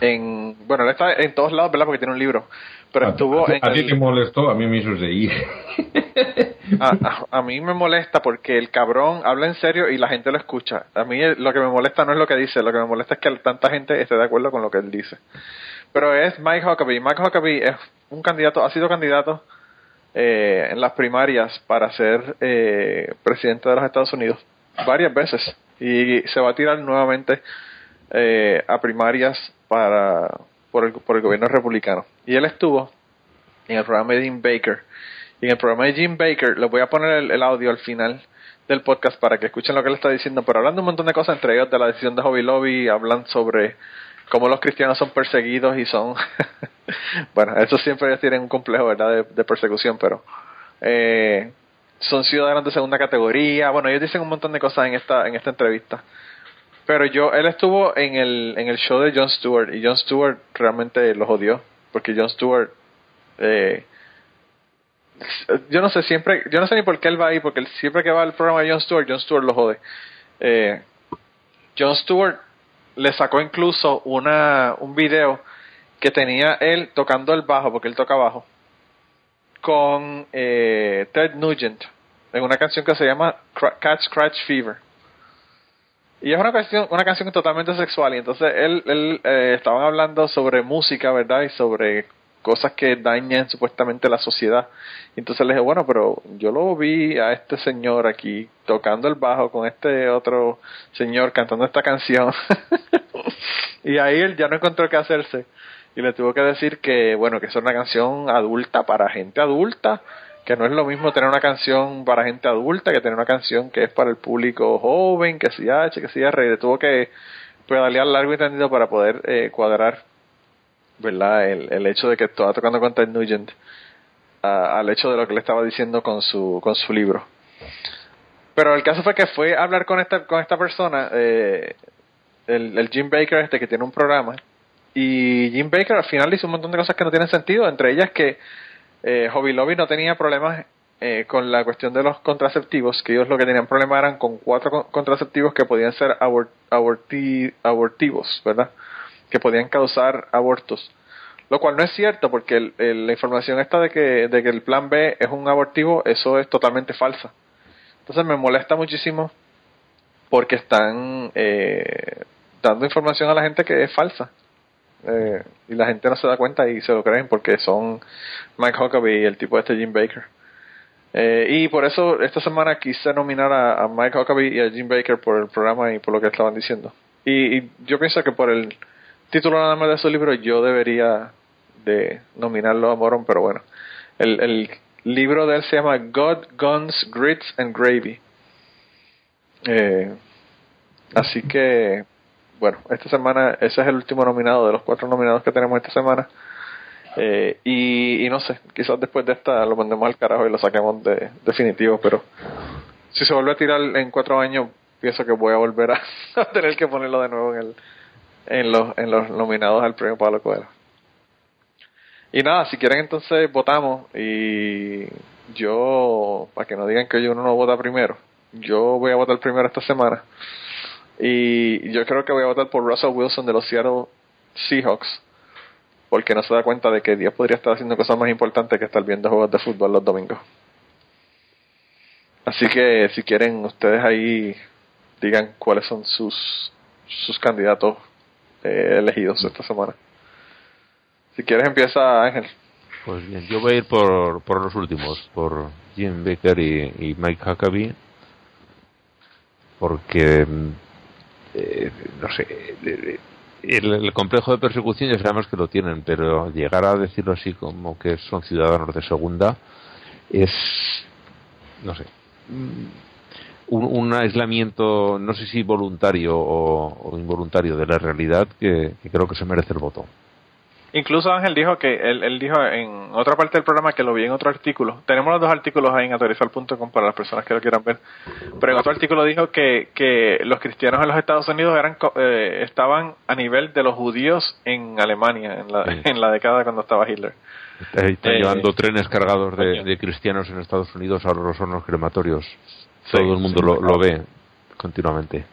Speaker 3: en, bueno, él está en todos lados, ¿verdad? Porque tiene un libro. Pero
Speaker 5: A-
Speaker 3: estuvo
Speaker 5: a,
Speaker 3: en
Speaker 5: a ti te molestó, a mí me hizo reír.
Speaker 3: a, *laughs* a- a mí me molesta porque el cabrón habla en serio y la gente lo escucha. A mí lo que me molesta no es lo que dice, lo que me molesta es que tanta gente esté de acuerdo con lo que él dice. Pero es Mike Huckabee. Mike Huckabee es un candidato, ha sido candidato eh, en las primarias para ser eh, presidente de los Estados Unidos varias veces y se va a tirar nuevamente eh, a primarias para por el, por el gobierno republicano. Y él estuvo en el programa de Jim Baker. Y en el programa de Jim Baker, les voy a poner el, audio al final del podcast para que escuchen lo que él está diciendo, pero hablando un montón de cosas, entre ellos de la decisión de Hobby Lobby, hablan sobre cómo los cristianos son perseguidos y son... *laughs* bueno, eso siempre tienen un complejo, ¿verdad?, de, de persecución, pero... Eh, son ciudadanos de segunda categoría. Bueno, ellos dicen un montón de cosas en esta en esta entrevista. Pero yo, él estuvo en el, en el show de Jon Stewart y Jon Stewart realmente los odió. Porque Jon Stewart, eh, yo no sé, siempre, yo no sé ni por qué él va ahí, porque siempre que va al programa de Jon Stewart, Jon Stewart lo jode. Eh, Jon Stewart le sacó incluso una, un video que tenía él tocando el bajo, porque él toca bajo, con eh, Ted Nugent en una canción que se llama Cat Scratch Fever. Y es una canción, una canción totalmente sexual. Y entonces él, él eh, estaban hablando sobre música, ¿verdad? Y sobre cosas que dañan supuestamente la sociedad. Y entonces le dije, bueno, pero yo lo vi a este señor aquí tocando el bajo con este otro señor cantando esta canción. *laughs* y ahí él ya no encontró qué hacerse. Y le tuvo que decir que, bueno, que es una canción adulta para gente adulta que no es lo mismo tener una canción para gente adulta que tener una canción que es para el público joven, que si H, que si R, tuvo que pedalear largo y tendido para poder eh, cuadrar verdad el, el hecho de que estaba tocando con Ted Nugent al hecho de lo que le estaba diciendo con su con su libro. Pero el caso fue que fue a hablar con esta con esta persona eh, el, el Jim Baker este que tiene un programa y Jim Baker al final hizo un montón de cosas que no tienen sentido entre ellas que eh, Hobby Lobby no tenía problemas eh, con la cuestión de los contraceptivos, que ellos lo que tenían problemas eran con cuatro con- contraceptivos que podían ser abor- aborti- abortivos, ¿verdad? Que podían causar abortos. Lo cual no es cierto, porque el- la información esta de que, de que el plan B es un abortivo, eso es totalmente falsa. Entonces me molesta muchísimo porque están eh, dando información a la gente que es falsa. Eh, y la gente no se da cuenta y se lo creen porque son Mike Huckabee y el tipo este Jim Baker. Eh, y por eso esta semana quise nominar a, Mike Huckabee y a Jim Baker por el programa y por lo que estaban diciendo. Y, y yo pienso que por el título nada más de su libro yo debería de nominarlo a Moron, pero bueno. El, el libro de él se llama God, Guns, Grits and Gravy. Eh, así que bueno, esta semana ese es el último nominado de los cuatro nominados que tenemos esta semana. Eh, y, y no sé, quizás después de esta lo mandemos al carajo y lo saquemos de definitivo, pero si se vuelve a tirar en cuatro años, pienso que voy a volver a, *laughs* tener que ponerlo de nuevo en el en los en los nominados al premio Pablo Coelho. Y nada, si quieren entonces votamos y yo, para que no digan que uno no vota primero, yo voy a votar primero esta semana. Y yo creo que voy a votar por Russell Wilson de los Seattle Seahawks. Porque no se da cuenta de que Dios podría estar haciendo cosas más importantes que estar viendo juegos de fútbol los domingos. Así que si quieren ustedes ahí digan cuáles son sus sus candidatos eh, elegidos esta semana. Si quieres empieza Ángel.
Speaker 4: Pues bien, yo voy a ir por, por los últimos, por Jim Baker y, Mike Huckabee, porque, eh, no sé, el, complejo de persecución ya sabemos que lo tienen, pero llegar a decirlo así como que son ciudadanos de segunda es, no sé, un, aislamiento, no sé si voluntario o, involuntario de la realidad que, creo que se merece el voto.
Speaker 3: Incluso Ángel dijo que él, dijo en otra parte del programa que lo vi en otro artículo. Tenemos los dos artículos ahí en autorizar.com para las personas que lo quieran ver. Pero en otro artículo dijo que, que los cristianos en los Estados Unidos eran eh, estaban a nivel de los judíos en Alemania en la, *laughs* en la década cuando estaba Hitler.
Speaker 4: Están eh, llevando trenes cargados de, de, cristianos en Estados Unidos a los hornos crematorios todo el mundo lo, ve continuamente.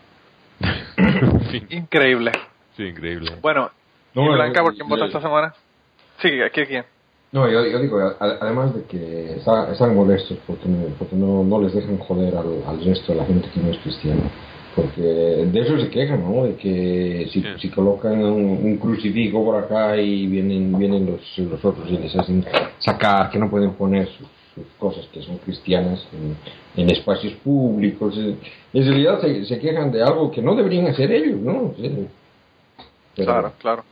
Speaker 4: *laughs*
Speaker 3: Increíble.
Speaker 4: Sí, increíble.
Speaker 3: Bueno, ¿y Blanca por quién vota esta semana? Sí, ¿aquí quién?
Speaker 5: No, yo, yo, digo, además de que están molestos porque, no, no, les dejan joder al, al, resto de la gente que no es cristiana. Porque de eso se quejan, ¿no? De que si, si colocan un, crucifijo por acá y vienen vienen los, los otros y les hacen sacar, que no pueden poner sus cosas que son cristianas en, espacios públicos. En realidad se, quejan de algo que no deberían hacer ellos, ¿no?
Speaker 3: claro, claro.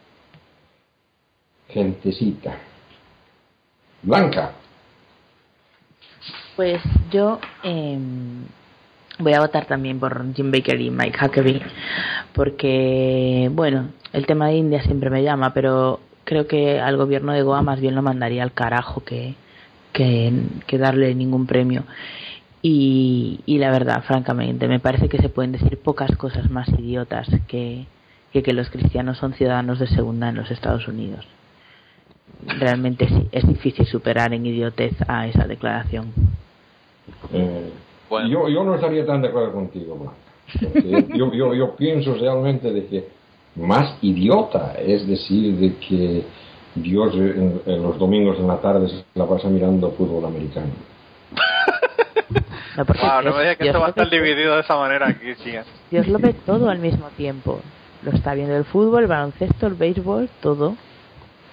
Speaker 5: Gentecita. Blanca.
Speaker 6: Pues yo em, voy a votar también por Jim Baker y Mike Huckabee porque, bueno, el tema de India siempre me llama, pero creo que al gobierno de Goa más bien lo mandaría al carajo que, que, darle ningún premio. Y, y, la verdad, francamente, me parece que se pueden decir pocas cosas más idiotas que, que, los cristianos son ciudadanos de segunda en los Estados Unidos. Realmente sí, es difícil superar en idiotez a esa declaración.
Speaker 5: Eh, yo, yo no estaría tan de acuerdo contigo, *laughs* yo, yo, yo pienso realmente de que más idiota es decir de que Dios en, los domingos en la tarde se la pasa mirando fútbol americano. *laughs*
Speaker 3: No, wow, no me digas que esto va a estar dividido de esa manera aquí,
Speaker 6: Dios lo ve todo al mismo tiempo. Lo está viendo el fútbol, el baloncesto, el béisbol, todo.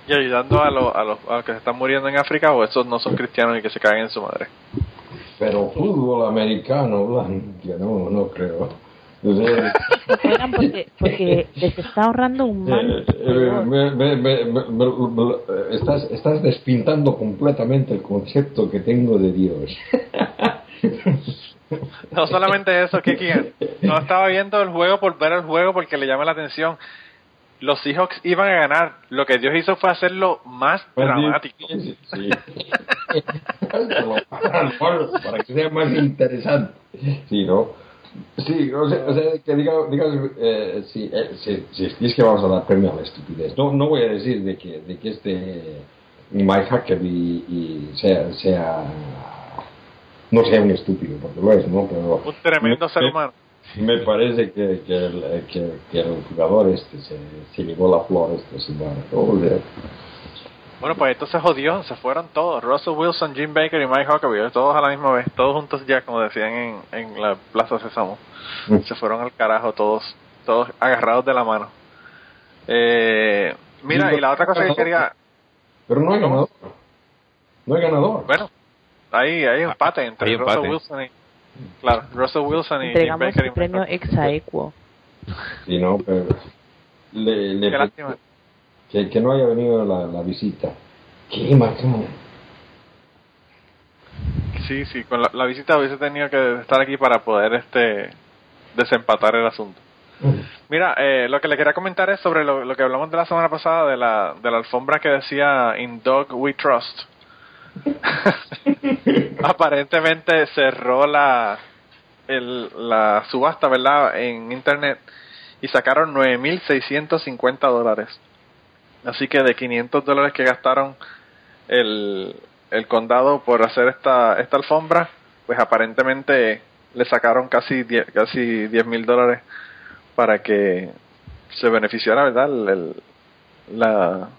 Speaker 3: Y ayudando a, lo, a, los, a los que se están muriendo en África o estos no son cristianos y que se caen en su madre.
Speaker 5: Pero fútbol americano, no, no creo
Speaker 6: porque, porque les está ahorrando un mal.
Speaker 5: estás, estás despintando completamente el concepto que tengo de Dios.
Speaker 3: No solamente eso, que no estaba viendo el juego por ver el juego porque le llama la atención. Los Seahawks iban a ganar. Lo que Dios hizo fue hacerlo más dramático. *laughs*
Speaker 5: para que sea más interesante. Sí, ¿no? Sí, o sea, o sea que diga, diga eh, sí, eh, sí, sí, es que vamos a dar premio a la estupidez. No, no voy a decir de que, de que este Mike Huckabee y, sea, sea, no sea un estúpido, porque lo es, ¿no? Pero
Speaker 3: un tremendo ser humano.
Speaker 5: Me parece que, que, el, que, que el jugador este se, se llevó la flor este sin
Speaker 3: bueno, pues esto se jodió, se fueron todos. Russell Wilson, Jim Baker y Mike Huckabee, todos a la misma vez, todos juntos ya, como decían en, en la Plaza Sésamo. Mm. Se fueron al carajo todos, todos agarrados de la mano. Eh, mira, y la otra cosa que quería...
Speaker 5: Pero no hay ganador. No hay ganador.
Speaker 3: Bueno, ahí hay empate entre Russell Wilson y... Claro, Russell Wilson y Jim Baker.
Speaker 6: el premio Exaequo.
Speaker 5: Sí, no, pero... Le, le, Qué lástima que, que no haya venido la, la visita. Qué máximo.
Speaker 3: Sí, sí, con la, visita hubiese tenido que estar aquí para poder este desempatar el asunto. Mira, eh, lo que le quería comentar es sobre lo, lo, que hablamos de la semana pasada de la, de la alfombra que decía In Dog We Trust. *laughs* Aparentemente cerró la, el, la subasta, ¿verdad? En internet y sacaron 9.650 dólares. Así que de 500 dólares que gastaron el, el condado por hacer esta, esta alfombra, pues aparentemente le sacaron casi 10 casi mil dólares para que se beneficiara, ¿verdad? El, la,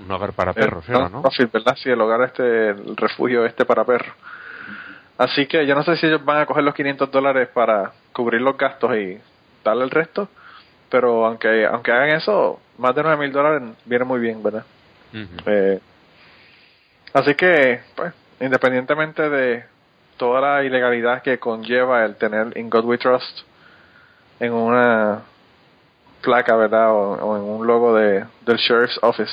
Speaker 4: un hogar para perros, el, ¿no?
Speaker 3: ¿verdad? Sí, el hogar este, el refugio este para perros. Así que yo no sé si ellos van a coger los 500 dólares para cubrir los gastos y darle el resto, pero aunque aunque hagan eso, más de 9 mil dólares viene muy bien, ¿verdad? Eh, así que, pues, independientemente de toda la ilegalidad que conlleva el tener In God We Trust en una placa, ¿verdad? O, o en un logo de, del Sheriff's Office,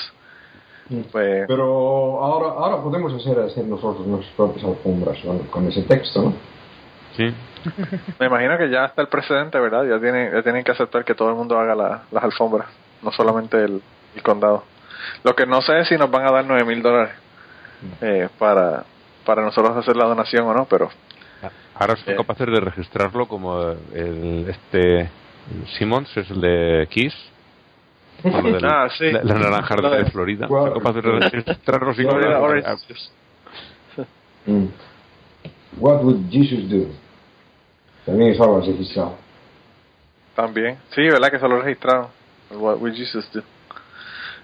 Speaker 3: pues,
Speaker 5: Pero ahora, ahora podemos hacer, hacer nosotros nuestras propias alfombras con, con ese texto, ¿no?
Speaker 4: Sí. *laughs*
Speaker 3: me imagino que ya está el precedente, ¿verdad? Ya tienen, ya tienen que aceptar que todo el mundo haga la- las alfombras, no solamente el, el condado. Lo que no sé es si nos van a dar 9 mil dólares eh, para, para nosotros hacer la donación o no, pero
Speaker 4: Ahora son
Speaker 3: Eh.
Speaker 4: capaces de registrarlo como el este Simmons es el de Kiss. Lo *laughs*
Speaker 3: Ah, sí.
Speaker 4: La, la naranja
Speaker 3: de-
Speaker 4: de Florida. Son capaces de registrarlo sin.
Speaker 5: Mm. What would Jesus do? También es algo registrado.
Speaker 3: También. Sí, ¿verdad? Que se lo registraron. What we Jesus do.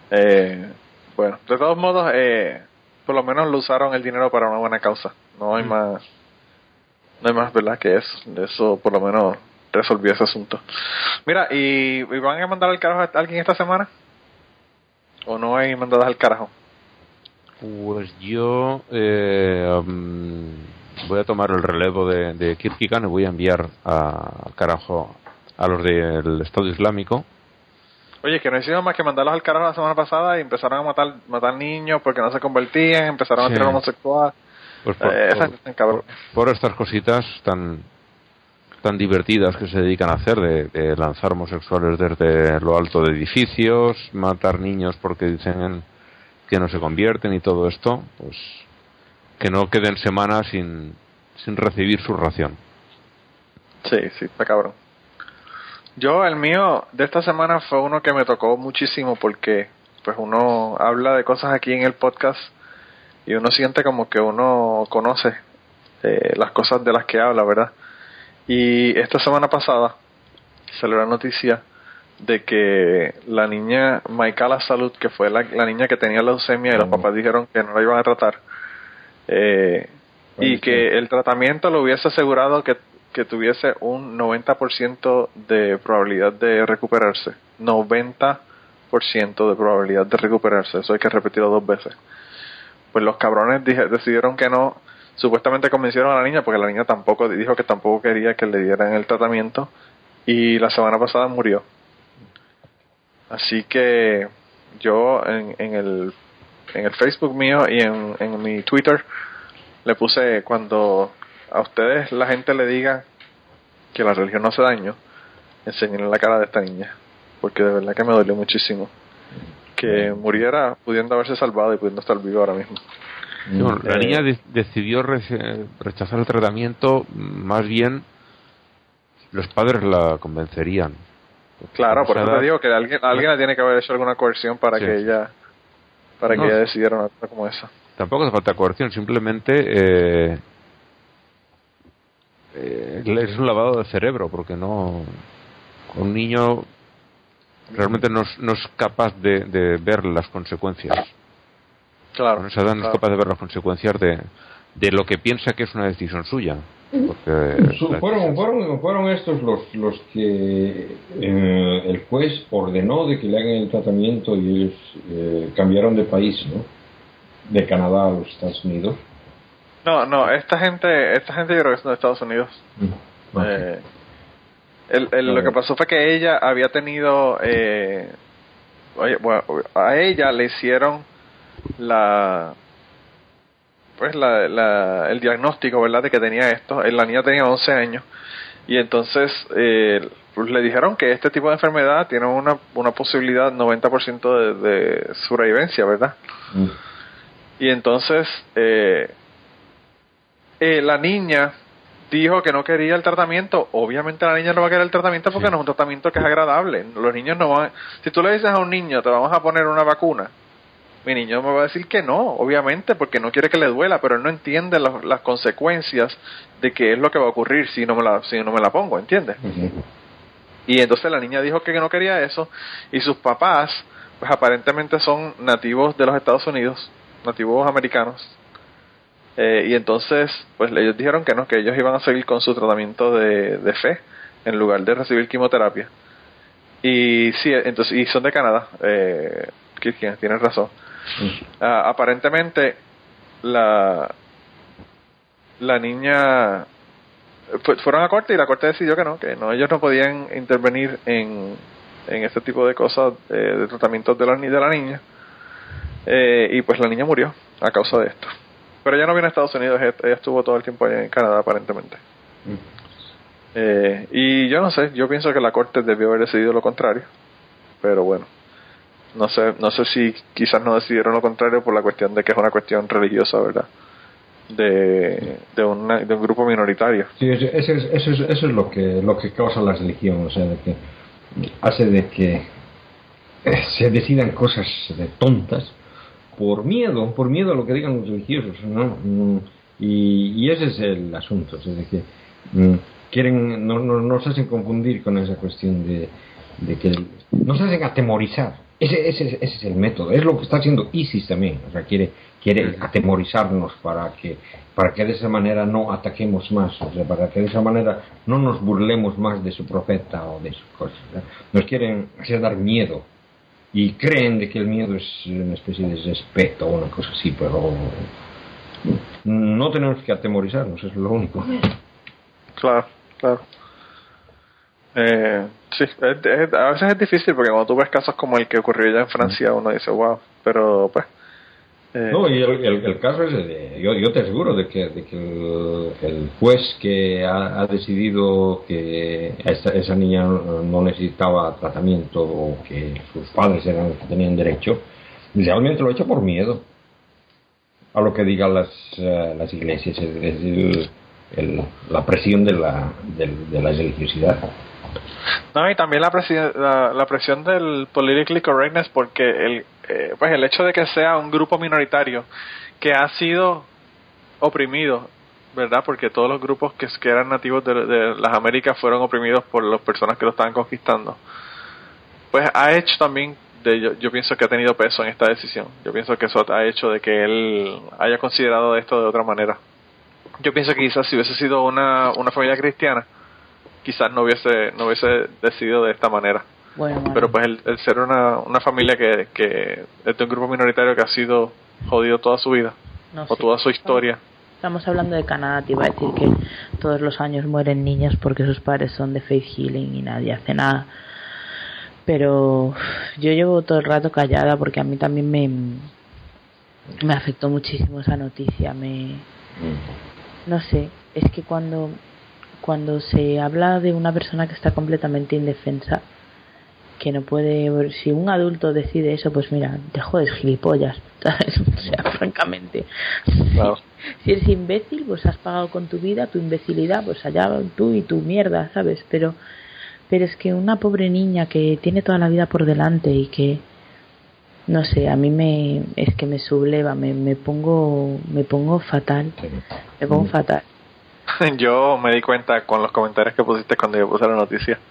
Speaker 3: Eh, bueno, de todos modos, eh, por lo menos lo usaron el dinero para una buena causa. No hay más, no hay más, ¿verdad? Que eso. De eso por lo menos resolvió ese asunto. Mira, ¿y, y van a mandar al carajo a alguien esta semana? ¿O no hay mandadas al carajo?
Speaker 4: Pues yo eh, mm, voy a tomar el relevo de, de Kirkigan y voy a enviar a carajo a los del Estado Islámico.
Speaker 3: Oye, que no hicieron más que mandarlos al carajo la semana pasada y empezaron a matar matar niños porque no se convertían, empezaron
Speaker 4: Sí.
Speaker 3: a tirar homosexual.
Speaker 4: Pues por,
Speaker 3: Eh,
Speaker 4: por *laughs* estas cositas tan tan divertidas que se dedican a hacer de, lanzar homosexuales desde lo alto de edificios, matar niños porque dicen que no se convierten y todo esto, pues que no queden semanas sin, sin recibir su ración.
Speaker 3: Sí, sí, está cabrón. Yo, el mío de esta semana fue uno que me tocó muchísimo porque pues uno habla de cosas aquí en el podcast y uno siente como que uno conoce eh, las cosas de las que habla, ¿verdad? Y esta semana pasada salió la noticia de que la niña Maikala Salud, que fue la, la niña que tenía leucemia y los papás dijeron que no la iban a tratar, eh, y que el tratamiento lo hubiese asegurado que, que tuviese un 90% de probabilidad de recuperarse. 90% de probabilidad de recuperarse. Eso hay que repetirlo dos veces. Pues los cabrones dije- decidieron que no. Supuestamente convencieron a la niña porque la niña tampoco dijo que tampoco quería que le dieran el tratamiento y la semana pasada murió. Así que yo en, en el en el Facebook mío y en, en mi Twitter le puse cuando a ustedes la gente le diga que la religión no hace daño, enseñen la cara de esta niña, porque de verdad que me dolió muchísimo que muriera pudiendo haberse salvado y pudiendo estar vivo ahora mismo.
Speaker 4: Bueno, la niña de- decidió re- rechazar el tratamiento, más bien los padres la convencerían.
Speaker 3: Claro, por eso
Speaker 4: edad-
Speaker 3: te digo que alguien, alguien le tiene que haber hecho alguna coerción para
Speaker 4: Sí.
Speaker 3: que ella para
Speaker 4: No,
Speaker 3: que ella decidiera una cosa como esa.
Speaker 4: Tampoco hace falta coerción, simplemente eh, eh, es un lavado de cerebro, porque no. Un niño realmente no es, no es capaz de, de ver las consecuencias.
Speaker 3: Claro.
Speaker 4: No es
Speaker 3: claro.
Speaker 4: capaz de ver las consecuencias de, de lo que piensa que es una decisión suya. Porque
Speaker 5: fueron, fueron, fueron estos los, los que eh, el juez ordenó de que le hagan el tratamiento y ellos eh, cambiaron de país, ¿no? De Canadá a los Estados Unidos.
Speaker 3: No, no, esta gente, esta gente yo creo que es de Estados Unidos.
Speaker 5: Ok.
Speaker 3: Eh, el, el- lo que pasó fue que ella había tenido, eh, oye, bueno, a ella le hicieron la, pues la, la- el diagnóstico, ¿verdad? De que tenía esto. Eh, La niña tenía 11 años y entonces eh, pues le dijeron que este tipo de enfermedad tiene una, una posibilidad 90% de, de sobrevivencia, ¿verdad?
Speaker 5: Mm.
Speaker 3: Y entonces eh, eh, la niña dijo que no quería el tratamiento. Obviamente la niña no va a querer el tratamiento porque
Speaker 4: Sí.
Speaker 3: no es un tratamiento que es agradable. Los niños no van... Si tú le dices a un niño, te vamos a poner una vacuna, mi niño me va a decir que no, obviamente, porque no quiere que le duela, pero él no entiende las, las consecuencias de qué es lo que va a ocurrir si no me la, si no me la pongo, ¿entiendes? Y entonces la niña dijo que no quería eso y sus papás, pues aparentemente son nativos de los Estados Unidos, nativos americanos. Eh, y entonces, pues ellos dijeron que no, que ellos iban a seguir con su tratamiento de, de fe en lugar de recibir quimioterapia. Y sí, entonces, y son de Canadá, eh, tienes razón. Ah, aparentemente, la, la niña fueron a corte y la corte decidió que no, que no, ellos no podían intervenir en, en este tipo de cosas eh, de tratamientos de la, de la niña. Eh, y pues la niña murió a causa de esto. Pero ella no viene a Estados Unidos, ella, estuvo todo el tiempo allá en Canadá aparentemente. Mm. Eh, y yo no sé, yo pienso que la corte debió haber decidido lo contrario. Pero bueno, no sé, no sé si quizás no decidieron lo contrario por la cuestión de que es una cuestión religiosa, ¿verdad? De, de, una, de un grupo minoritario.
Speaker 5: Sí, eso, eso, es, eso es lo que, lo que causa la religión, o sea, de que hace de que eh, se decidan cosas de tontas por miedo, por miedo a lo que digan los religiosos, ¿no? Mm, y, ese es el asunto, es de que mm, quieren, no, no, nos hacen confundir con esa cuestión de, de que nos hacen atemorizar. Ese, ese, ese, es el método, es lo que está haciendo ISIS también, o sea, quiere, quiere atemorizarnos para que, para que de esa manera no ataquemos más, o sea, para que de esa manera no nos burlemos más de su profeta o de sus cosas. Nos quieren hacer dar miedo y creen de que el miedo es una especie de respeto o una cosa así, pero no tenemos que atemorizarnos, es lo único.
Speaker 3: Claro, claro. Eh, sí, a veces es difícil porque cuando tú ves casos como el que ocurrió ya en Francia, uno dice, wow, pero pues.
Speaker 5: Eh, no, y el, el, caso es, de, yo, yo te aseguro de que, de que el, juez que ha, decidido que esa, esa niña no necesitaba tratamiento o que sus padres eran los que tenían derecho, realmente lo ha hecho por miedo a lo que digan las, eh, las iglesias, es decir, la presión de la, de la religiosidad.
Speaker 3: No, y también la presión, la, presión del politically correctness, porque el, eh, pues el hecho de que sea un grupo minoritario que ha sido oprimido, ¿verdad? Porque todos los grupos que, que eran nativos de, las Américas fueron oprimidos por las personas que lo estaban conquistando. Pues ha hecho también, de, yo pienso que ha tenido peso en esta decisión. Yo pienso que eso ha hecho de que él haya considerado esto de otra manera. Yo pienso que quizás si hubiese sido una, una familia cristiana, quizás no hubiese no hubiese decidido de esta manera. Pero pues el, ser una, una familia que, que es de un grupo minoritario que ha sido jodido toda su vida o toda su historia.
Speaker 6: Estamos hablando de Canadá, te iba a decir que todos los años mueren niñas porque sus padres son de Faith Healing y nadie hace nada. Pero yo llevo todo el rato callada porque a mí también me, me afectó muchísimo esa noticia. Me, mm. No sé, es que cuando cuando se habla de una persona que está completamente indefensa, que no puede, si un adulto decide eso, pues mira, te jodes gilipollas, *laughs* O sea, francamente. Si eres imbécil, pues has pagado con tu vida, tu imbecilidad, pues allá tú y tu mierda, ¿sabes? Pero, pero es que una pobre niña que tiene toda la vida por delante y que, no sé, a mí me, es que me subleva, me, me pongo, me pongo fatal, me pongo fatal. *laughs*
Speaker 3: yo me di cuenta con los comentarios que pusiste cuando yo puse la noticia. *laughs*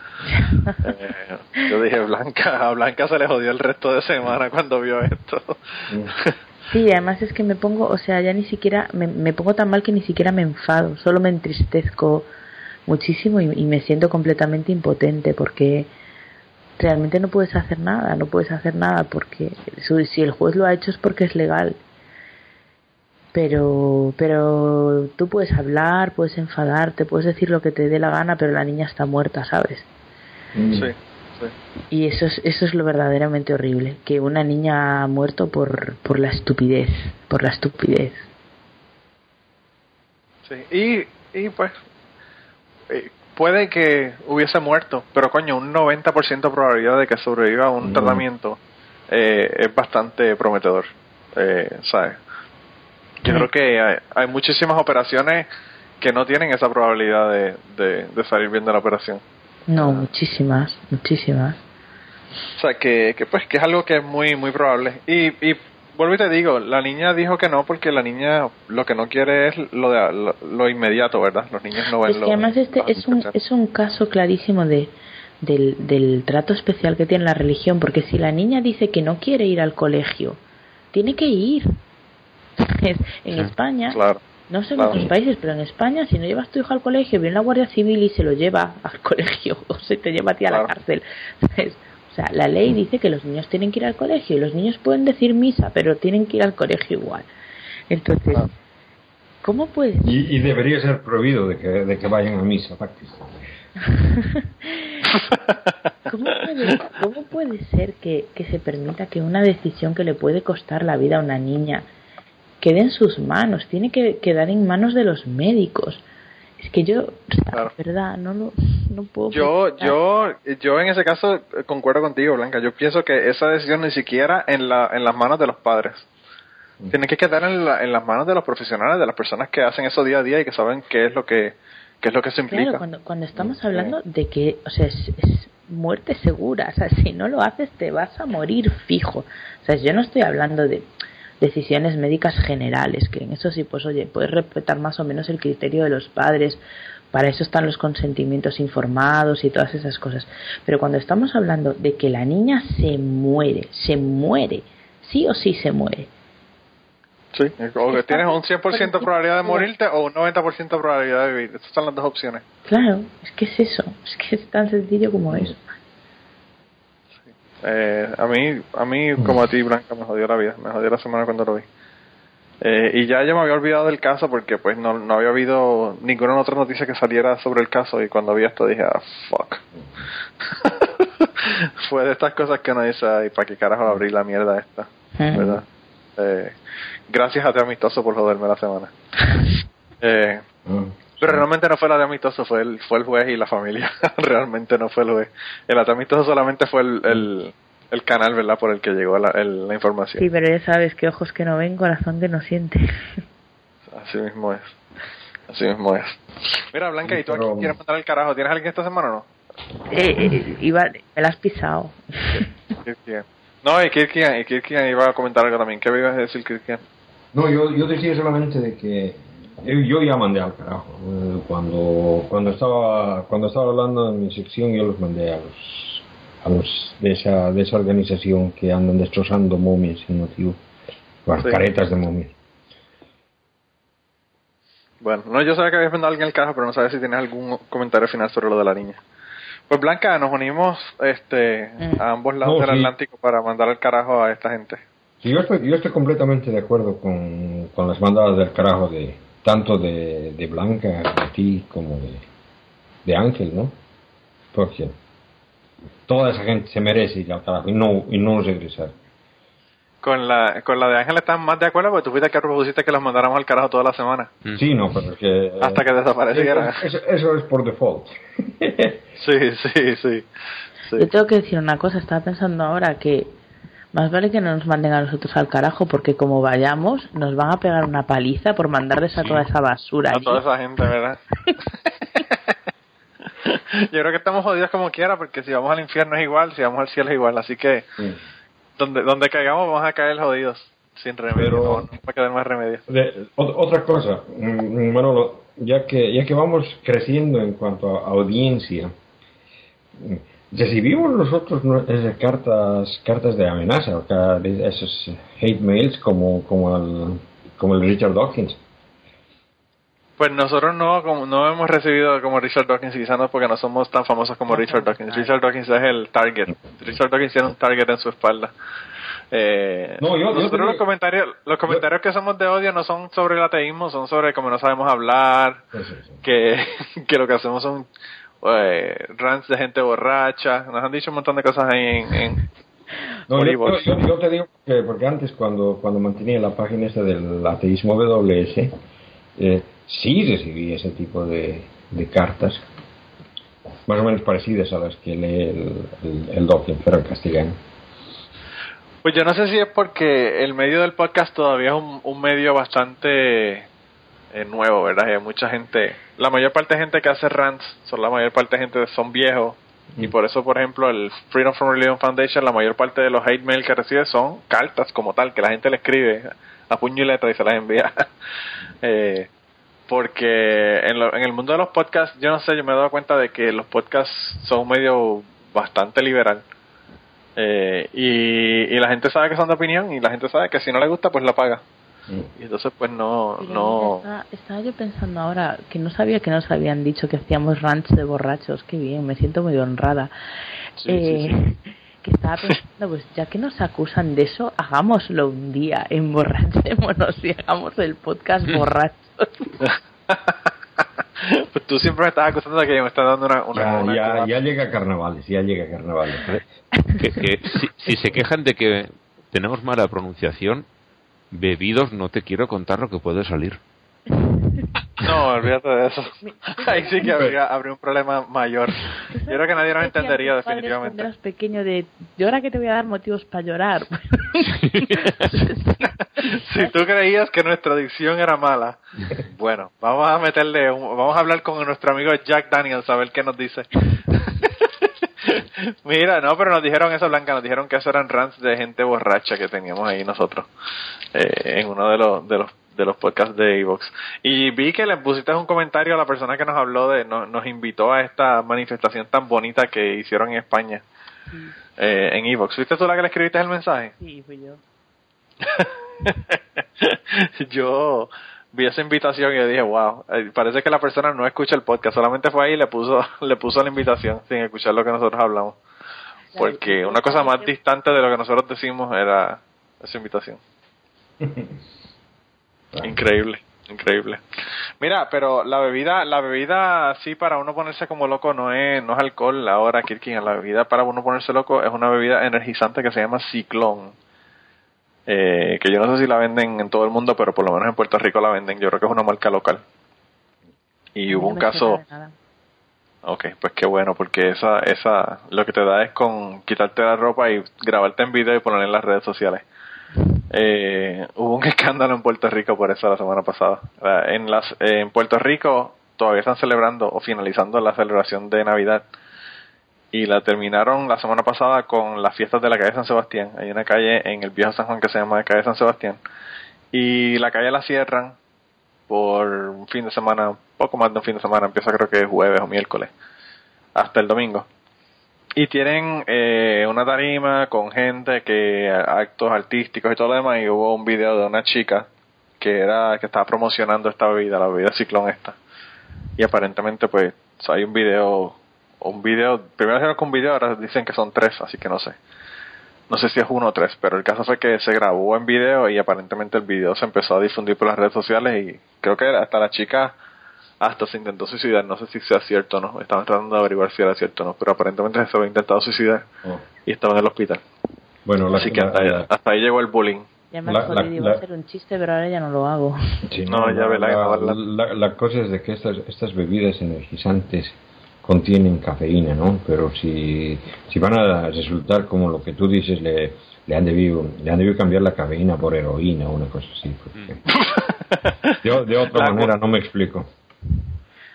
Speaker 3: Eh, yo dije, Blanca, a Blanca se le jodió el resto de semana cuando vio esto.
Speaker 6: sí, además es que me pongo, o sea, ya ni siquiera, me, me pongo tan mal que ni siquiera me enfado, solo me entristezco muchísimo y, y me siento completamente impotente porque realmente no puedes hacer nada, no puedes hacer nada porque si el juez lo ha hecho es porque es legal pero pero tú puedes hablar, puedes enfadarte, puedes decir lo que te dé la gana, pero la niña está muerta, ¿sabes?
Speaker 3: Mm. Sí, sí.
Speaker 6: Y eso es eso es lo verdaderamente horrible, que una niña ha muerto por por la estupidez, por la estupidez.
Speaker 3: Sí, y y pues eh, puede que hubiese muerto, pero coño, un 90% de probabilidad de que sobreviva a un mm. tratamiento eh, es bastante prometedor, eh, ¿sabes? Yo creo que hay, muchísimas operaciones que no tienen esa probabilidad de, de, salir bien de la operación.
Speaker 6: No, muchísimas, muchísimas.
Speaker 3: O sea, que, que pues que es algo que es muy muy probable. Y, y vuelvo y te digo, la niña dijo que no porque la niña lo que no quiere es lo, de, lo, inmediato, ¿verdad? Los niños no ven
Speaker 6: es que además este es un, es un caso clarísimo de del, del trato especial que tiene la religión, porque si la niña dice que no quiere ir al colegio, tiene que ir *laughs* en España,
Speaker 3: Claro.
Speaker 6: no sé en
Speaker 3: claro.
Speaker 6: otros países, pero en España, si no llevas tu hijo al colegio, viene la Guardia Civil y se lo lleva al *laughs* colegio o se te lleva a ti a la
Speaker 3: Claro.
Speaker 6: cárcel. *laughs* O sea, la ley dice que los niños tienen que ir al colegio y los niños pueden decir misa, pero tienen que ir al colegio igual. Entonces,
Speaker 3: Claro.
Speaker 6: ¿cómo puedes
Speaker 5: Y, y debería ser prohibido de que, de que vayan a misa, prácticamente. *laughs*
Speaker 6: ¿Cómo puede, cómo puede ser que, que se permita que una decisión que le puede costar la vida a una niña quede en sus manos? Tiene que quedar en manos de los médicos. Es que yo,
Speaker 3: Claro.
Speaker 6: verdad, no lo no puedo.
Speaker 3: Yo,
Speaker 6: pensar.
Speaker 3: yo, yo en ese caso eh, concuerdo contigo, Blanca. Yo pienso que esa decisión ni siquiera en la, en las manos de los padres. Tiene que quedar en, la- en las manos de los profesionales, de las personas que hacen eso día a día y que saben qué es lo que, qué es lo que se implica.
Speaker 6: Claro, cuando, cuando estamos hablando de que, o sea, es, es muerte segura, o sea, si no lo haces te vas a morir fijo. O sea, yo no estoy hablando de decisiones médicas generales, que en eso sí, pues oye, puedes respetar más o menos el criterio de los padres, para eso están los consentimientos informados y todas esas cosas. Pero cuando estamos hablando de que la niña se muere, se muere, sí o sí se muere.
Speaker 3: Sí, o que tienes un
Speaker 6: por
Speaker 3: 100%
Speaker 6: encima
Speaker 3: probabilidad de morirte o un 90% probabilidad de vivir. Esas son las dos opciones.
Speaker 6: Claro, es que es eso, es que es tan sencillo como eso.
Speaker 3: Eh, a mí, a mí como a ti, Blanca, me jodió la vida. Me jodió la semana cuando lo vi. Eh, y ya yo me había olvidado del caso porque pues no, no había habido ninguna otra noticia que saliera sobre el caso y cuando vi esto dije, ah, fuck. *laughs* Fue de estas cosas que uno dice, ay, ¿para qué carajo abrir la mierda esta? ¿Verdad? Eh, gracias a ti, amistoso, por joderme la semana. *laughs* Eh,
Speaker 5: Ah.
Speaker 3: Pero realmente no fue la de amistoso, fue el, fue el juez y la familia. *laughs* realmente no fue el juez. El de amistoso solamente fue el, el, el canal, ¿verdad? Por el que llegó la, el- la información.
Speaker 6: Sí, pero ya sabes que ojos que no ven, corazón que no siente.
Speaker 3: Así mismo es. Así mismo es. Mira, Blanca, ¿y tú aquí quieres mandar el carajo? ¿Tienes alguien esta semana o no?
Speaker 6: Eh, eh, iba, me la has pisado.
Speaker 3: Kirkian. No, y Kirkian, y Kirkian iba a comentar algo también. ¿Qué me ibas a decir, Kirkian?
Speaker 5: No, yo, yo decía solamente de que yo, yo ya mandé al carajo. Eh, Cuando, cuando, estaba, cuando estaba hablando en mi sección, yo los mandé a los, a los de, esa, de esa organización que andan destrozando momias sin motivo. Las
Speaker 3: Sí.
Speaker 5: caretas de momias.
Speaker 3: Bueno, no, yo sabía que habías mandado a alguien al carajo, pero no sabía si tienes algún comentario final sobre lo de la niña. Pues Blanca, nos unimos este,
Speaker 6: Mm.
Speaker 3: a ambos lados
Speaker 5: No,
Speaker 3: del
Speaker 5: sí.
Speaker 3: Atlántico para mandar al carajo a esta gente.
Speaker 5: Sí, yo estoy, yo estoy completamente de acuerdo con, con las mandadas del carajo de tanto de, de Blanca, de ti, como de, de Ángel, ¿no? Porque toda esa gente se merece ir al carajo y no, y no regresar.
Speaker 3: Con la, con la de Ángel están más de acuerdo porque tú fuiste que propusiste que los mandáramos al carajo toda la semana.
Speaker 4: Mm.
Speaker 5: Sí, no, pero es que...
Speaker 3: Hasta que desapareciera.
Speaker 5: Eso, eso es por default. *laughs*
Speaker 3: Sí, sí, sí. sí.
Speaker 6: Yo tengo que decir una cosa, estaba pensando ahora que más vale que no nos manden a nosotros al carajo porque como vayamos nos van a pegar una paliza por mandarles a toda esa basura.
Speaker 3: A
Speaker 6: allí.
Speaker 3: toda esa gente, ¿verdad? *laughs* Yo creo que estamos jodidos como quiera porque si vamos al infierno es igual, si vamos al cielo es igual. Así que
Speaker 5: Sí.
Speaker 3: donde donde caigamos vamos a caer jodidos. Sin remedio,
Speaker 5: Pero-
Speaker 3: no, no va a quedar más remedio.
Speaker 5: De- ot- otra cosa, mm, Manolo, ya que, ya que vamos creciendo en cuanto a audiencia, recibimos nosotros cartas cartas de amenaza, o sea, esos hate mails como, como, el, como el Richard Dawkins.
Speaker 3: Pues nosotros no como no hemos recibido como Richard Dawkins, quizás no porque no somos tan famosos como Richard Dawkins. Richard Dawkins es el target. Richard Dawkins tiene un target en su espalda. Eh,
Speaker 5: No, yo- yo
Speaker 3: nosotros los comentarios los comentarios que somos de odio no son sobre el ateísmo, son sobre cómo no sabemos hablar, que, *laughs* que lo que hacemos son eh, rants de gente borracha. Nos han dicho un montón de cosas ahí en, en
Speaker 5: No, yo,
Speaker 3: iVoox.
Speaker 5: yo- yo te digo que porque antes cuando, cuando mantenía la página esta del ateísmo WS, eh, sí recibí ese tipo de, de cartas, más o menos parecidas a las que lee el, el, pero en castellano.
Speaker 3: Pues yo no sé si es porque el medio del podcast todavía es un, un medio bastante eh, nuevo, ¿verdad? Y hay mucha gente, la mayor parte de gente que hace rants, son la mayor parte de gente son viejos y por eso, por ejemplo, el Freedom from Religion Foundation, la mayor parte de los hate mail que recibe son cartas como tal, que la gente le escribe a puño y letra y se las envía. *laughs* eh, porque en, lo- en el mundo de los podcasts, yo no sé, yo me he dado cuenta de que los podcasts son un medio bastante liberal. Eh, y, y la gente sabe que son de opinión y la gente sabe que si no le gusta, pues la paga. Y entonces pues no...
Speaker 6: Pero
Speaker 3: no
Speaker 6: mira, estaba, estaba yo pensando ahora que no sabía que nos habían dicho que hacíamos ranch de borrachos. Qué bien, me siento muy honrada.
Speaker 3: Sí, sí,
Speaker 6: Eh, *laughs* Que estaba pensando, pues ya que nos acusan de eso, hagámoslo un día, emborrachémonos y hagamos el podcast *laughs* borrachos. *laughs*
Speaker 3: pues tú siempre me estás acusando de que me estás dando una... una,
Speaker 5: Ya,
Speaker 3: una-
Speaker 5: ya, ya llega carnavales, ya llega carnavales.
Speaker 4: Que, que si, si se quejan de que tenemos mala pronunciación, bebidos no te quiero contar lo que puede salir. *laughs*
Speaker 3: No, olvídate de eso. Ahí sí que habría, habría un problema mayor. Yo creo que nadie nos entendería definitivamente.
Speaker 6: eras pequeño de, yo ahora que te voy a dar motivos para llorar. *laughs*
Speaker 3: si tú creías que nuestra dicción era mala, bueno, vamos a meterle, un- vamos a hablar con nuestro amigo Jack Daniels a ver qué nos dice. *laughs* Mira, no, pero nos dijeron eso, Blanca, nos dijeron que eso eran rants de gente borracha que teníamos ahí nosotros eh, en uno de los de los de los podcasts de Evox. Y vi que le pusiste un comentario a la persona que nos habló de, no- nos invitó a esta manifestación tan bonita que hicieron en España eh, en Evox. ¿Fuiste tú la que le escribiste el mensaje?
Speaker 6: Sí, fui yo. *laughs*
Speaker 3: yo vi esa invitación y yo dije, wow, eh, parece que la persona no escucha el podcast, solamente fue ahí y le puso, *laughs* le puso la invitación sin escuchar lo que nosotros hablamos. Porque una cosa más distante de lo que nosotros decimos era esa invitación. *laughs* Increíble, increíble. Mira, pero la bebida, la bebida sí para uno ponerse como loco no es, no es alcohol ahora, Kirkin, la bebida para uno ponerse loco es una bebida energizante que se llama Ciclón. Eh, que yo no sé si la venden en todo el mundo, pero por lo menos en Puerto Rico la venden. Yo creo que es una marca local. Y hubo
Speaker 6: No
Speaker 3: un caso, ok, pues qué bueno, porque esa, esa, lo que te da es con quitarte la ropa y grabarte en video y ponerla en las redes sociales. Eh, hubo un *laughs* escándalo en Puerto Rico por eso la semana pasada. En, las, eh, en Puerto Rico todavía están celebrando o finalizando la celebración de Navidad y la terminaron la semana pasada con las fiestas de la calle San Sebastián. Hay una calle en el viejo San Juan que se llama calle San Sebastián y la calle la cierran por un fin de semana, poco más de un fin de semana, empieza creo que jueves o miércoles, hasta el domingo. Y tienen eh, una tarima con gente que actos artísticos y todo lo demás y hubo un video de una chica que era que estaba promocionando esta bebida, la bebida ciclón esta. Y aparentemente pues hay un video un video, primero dijeron que un video, ahora dicen que son tres, así que no sé. No sé si es uno o tres, pero el caso fue que se grabó en video y aparentemente el video se empezó a difundir por las redes sociales y creo que hasta la chica hasta se intentó suicidar, no sé si sea cierto o no, estaban tratando de averiguar si era cierto o no, pero aparentemente se había intentado suicidar
Speaker 5: Oh.
Speaker 3: y estaba en el hospital.
Speaker 5: Bueno, la,
Speaker 3: Así que
Speaker 5: la-
Speaker 3: hasta, ahí,
Speaker 5: la-
Speaker 3: hasta ahí llegó el bullying.
Speaker 6: Ya me
Speaker 5: La- la-
Speaker 6: iba
Speaker 5: la-
Speaker 6: a ser un chiste, pero ahora ya no lo hago.
Speaker 5: sí,
Speaker 3: No, ya ve la-
Speaker 5: la,
Speaker 3: la-
Speaker 5: la- la cosa es de que estas, estas bebidas energizantes contienen cafeína, ¿no? Pero si, si van a resultar como lo que tú dices, le, le, han debido, le han debido cambiar la cafeína por heroína o una cosa así. porque- Yo de otra
Speaker 3: La-
Speaker 5: manera no me explico.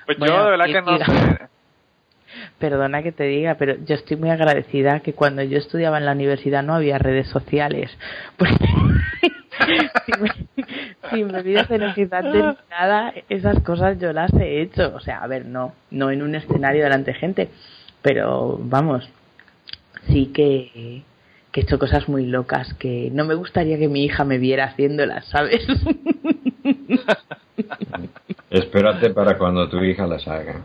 Speaker 3: Pues yo de verdad que no sé. *laughs*
Speaker 6: Perdona que te diga, pero yo estoy muy agradecida que cuando yo estudiaba en la universidad no había redes sociales. *laughs* Porque *laughs* sin bebidas energizantes ni nada, esas cosas yo las he hecho. O sea, a ver, no, no en un escenario delante de gente, pero vamos, sí que, que he hecho cosas muy locas que no me gustaría que mi hija me viera haciéndolas, ¿sabes? *laughs*
Speaker 5: Espérate para cuando tu hija las haga.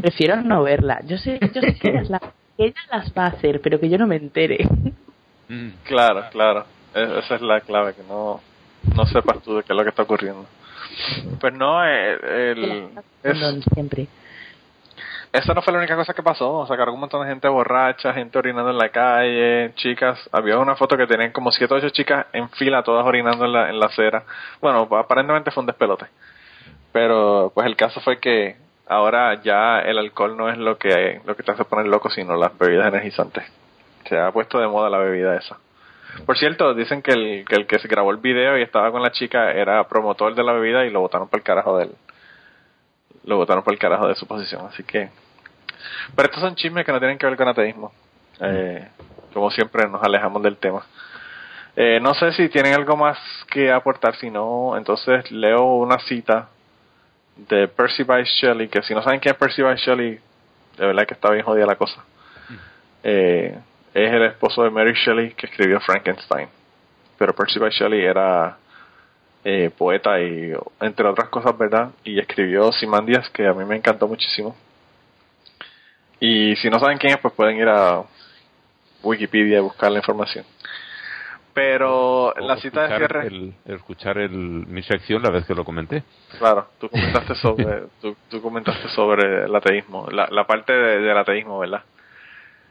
Speaker 6: Prefiero no verla. Yo sé, yo sé que, ellas la- que ella las va a hacer, pero que yo no me entere.
Speaker 4: Mm.
Speaker 3: Claro, claro. E- Esa es la clave, que no, no sepas tú de qué es lo que está ocurriendo. Pues no, eh, el, es-
Speaker 6: siempre.
Speaker 3: esa no fue la única cosa que pasó. Sacaron un montón de gente borracha, gente orinando en la calle, chicas. Había una foto que tenían como siete o ocho chicas en fila, todas orinando en la, en la acera. Bueno, aparentemente fue un despelote. Pero pues el caso fue que ahora ya el alcohol no es lo que, lo que te hace poner loco, sino las bebidas energizantes. Se ha puesto de moda la bebida esa. Por cierto, dicen que el, que el que se grabó el video y estaba con la chica era promotor de la bebida y lo botaron por el carajo de él. Lo botaron por el carajo de su posición, así que... Pero estos son chismes que no tienen que ver con ateísmo. Eh, como siempre nos alejamos del tema. Eh, no sé si tienen algo más que aportar, si no, entonces leo una cita de Percy Bysshe Shelley, que si no saben quién es Percy Bysshe Shelley, de verdad que está bien jodida la cosa. Eh, es el esposo de Mary Shelley que escribió Frankenstein. Pero Percy Bysshe Shelley era eh, poeta y entre otras cosas, ¿verdad? Y escribió Simandias, que a mí me encantó muchísimo. Y si no saben quién es, pues pueden ir a Wikipedia y buscar la información. Pero
Speaker 4: O
Speaker 3: la cita de cierre...
Speaker 4: el- escuchar el, mi sección la vez que lo comenté.
Speaker 3: Claro, tú comentaste sobre, *laughs* tú, tú comentaste sobre el ateísmo, la, la parte de- del ateísmo, ¿verdad?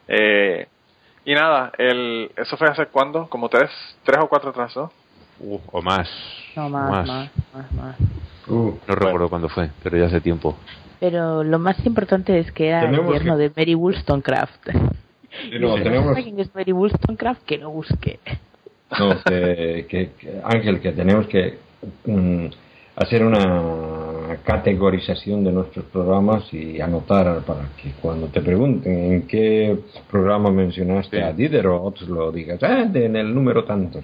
Speaker 3: Eh, y nada, el, eso fue hace cuándo, como tres, tres o cuatro atrás, ¿no?
Speaker 4: Uh, o más.
Speaker 6: No, más, más, más, más.
Speaker 5: Uh,
Speaker 4: No recuerdo cuándo fue, pero ya hace tiempo.
Speaker 6: Pero lo más importante es que era el
Speaker 5: que-
Speaker 6: de Mary Wollstonecraft. *laughs*
Speaker 5: sí, no, *laughs*
Speaker 6: Y
Speaker 5: tenemos,
Speaker 6: es Mary Wollstonecraft, que lo busque.
Speaker 5: no, que, que- que- Ángel, que tenemos que mm, hacer una categorización de nuestros programas y anotar para que cuando te pregunten en qué programa mencionaste
Speaker 4: Sí.
Speaker 5: a Diderot, lo digas, ah, de- en el número tanto.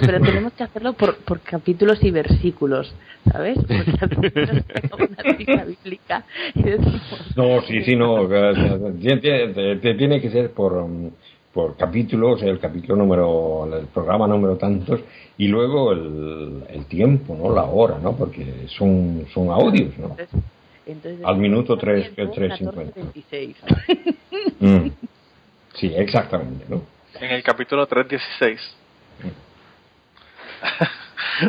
Speaker 6: Pero tenemos que hacerlo por, por capítulos y versículos, ¿sabes? *laughs* Una cita bíblica y decimos...
Speaker 5: No, sí, sí, no. tiene que ser por, um, por capítulo, o sea, el capítulo número, el programa número tantos, y luego el, el tiempo, ¿no? La hora, ¿no? Porque son, son audios, ¿no?
Speaker 6: Entonces, entonces
Speaker 5: Al minuto tres-
Speaker 6: tiempo,
Speaker 5: tres cincuenta.
Speaker 6: 14:26.
Speaker 5: Mm. Sí, exactamente, ¿no?
Speaker 3: En el capítulo 3.16.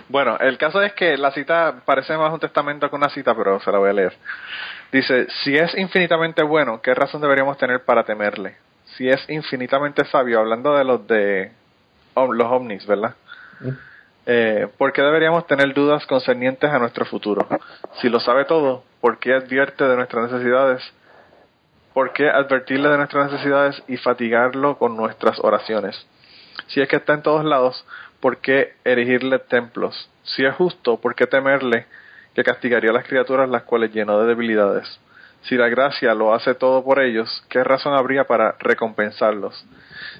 Speaker 3: bueno, el caso es que la cita parece más un testamento que una cita, pero se la voy a leer. Dice, si es infinitamente bueno, ¿qué razón deberíamos tener para temerle? Si es infinitamente sabio, hablando de los de om- los ovnis, ¿verdad? Eh, ¿Por qué deberíamos tener dudas concernientes a nuestro futuro? Si lo sabe todo, ¿por qué advierte de nuestras necesidades? ¿Por qué advertirle de nuestras necesidades y fatigarlo con nuestras oraciones? Si es que está en todos lados, ¿por qué erigirle templos? Si es justo, ¿por qué temerle que castigaría a las criaturas las cuales llenó de debilidades? Si la gracia lo hace todo por ellos, ¿qué razón habría para recompensarlos?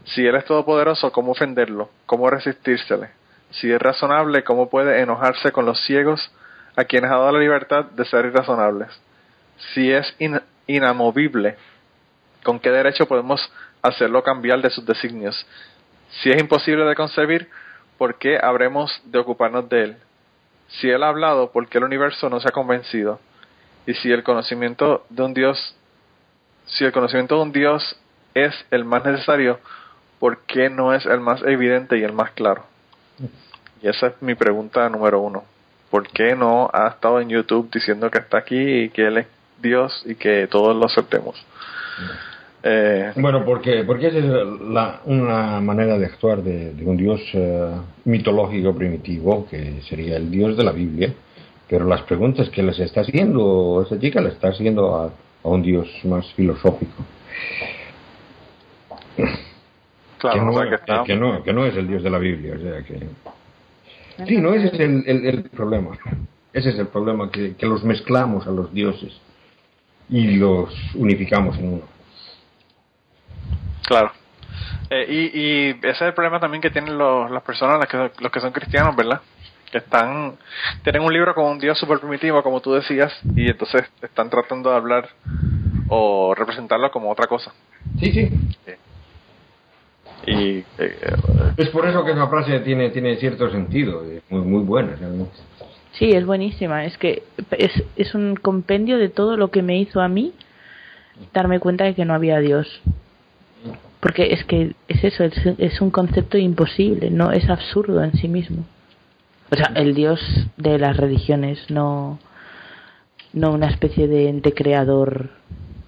Speaker 3: Si Él es todopoderoso, ¿cómo ofenderlo? ¿Cómo resistírsele? Si es razonable, ¿cómo puede enojarse con los ciegos a quienes ha dado la libertad de ser irrazonables? Si es in- inamovible, ¿con qué derecho podemos hacerlo cambiar de sus designios? Si es imposible de concebir, ¿por qué habremos de ocuparnos de él? Si él ha hablado, ¿por qué el universo no se ha convencido? Y si el conocimiento de un Dios, si el conocimiento de un Dios es el más necesario, ¿por qué no es el más evidente y el más claro? Y esa es mi pregunta número uno. ¿Por qué no ha estado en YouTube diciendo que está aquí y que él es Dios y que todos lo aceptemos? Eh,
Speaker 5: Bueno, porque, porque esa es la, una manera de actuar de, un dios eh, mitológico primitivo, que sería el dios de la Biblia. Pero las preguntas que les está haciendo esa chica le está haciendo a, a un dios más filosófico.
Speaker 3: claro,
Speaker 5: que, no,
Speaker 3: o sea que está-
Speaker 5: que no, que no es el dios de la Biblia. O sea que... Sí, no, ese es el, el- el problema. *laughs* Ese es el problema, que, que los mezclamos a los dioses y los unificamos en uno.
Speaker 3: Claro. Eh, y, y ese es el problema también que tienen los, las personas, las que, los que son cristianos, ¿verdad? Que están, tienen un libro con un Dios super primitivo, como tú decías, y entonces están tratando de hablar o representarlo como otra cosa.
Speaker 5: Sí, sí.
Speaker 3: Y eh, eh,
Speaker 5: Es por eso que esa frase tiene, tiene cierto sentido, es muy, muy buena realmente.
Speaker 6: Sí, es buenísima. Es que es, es un compendio de todo lo que me hizo a mí darme cuenta de que no había Dios. Porque es que es eso, es, es un concepto imposible, no es absurdo en sí mismo. O sea, el Dios de las religiones, no, no una especie de ente creador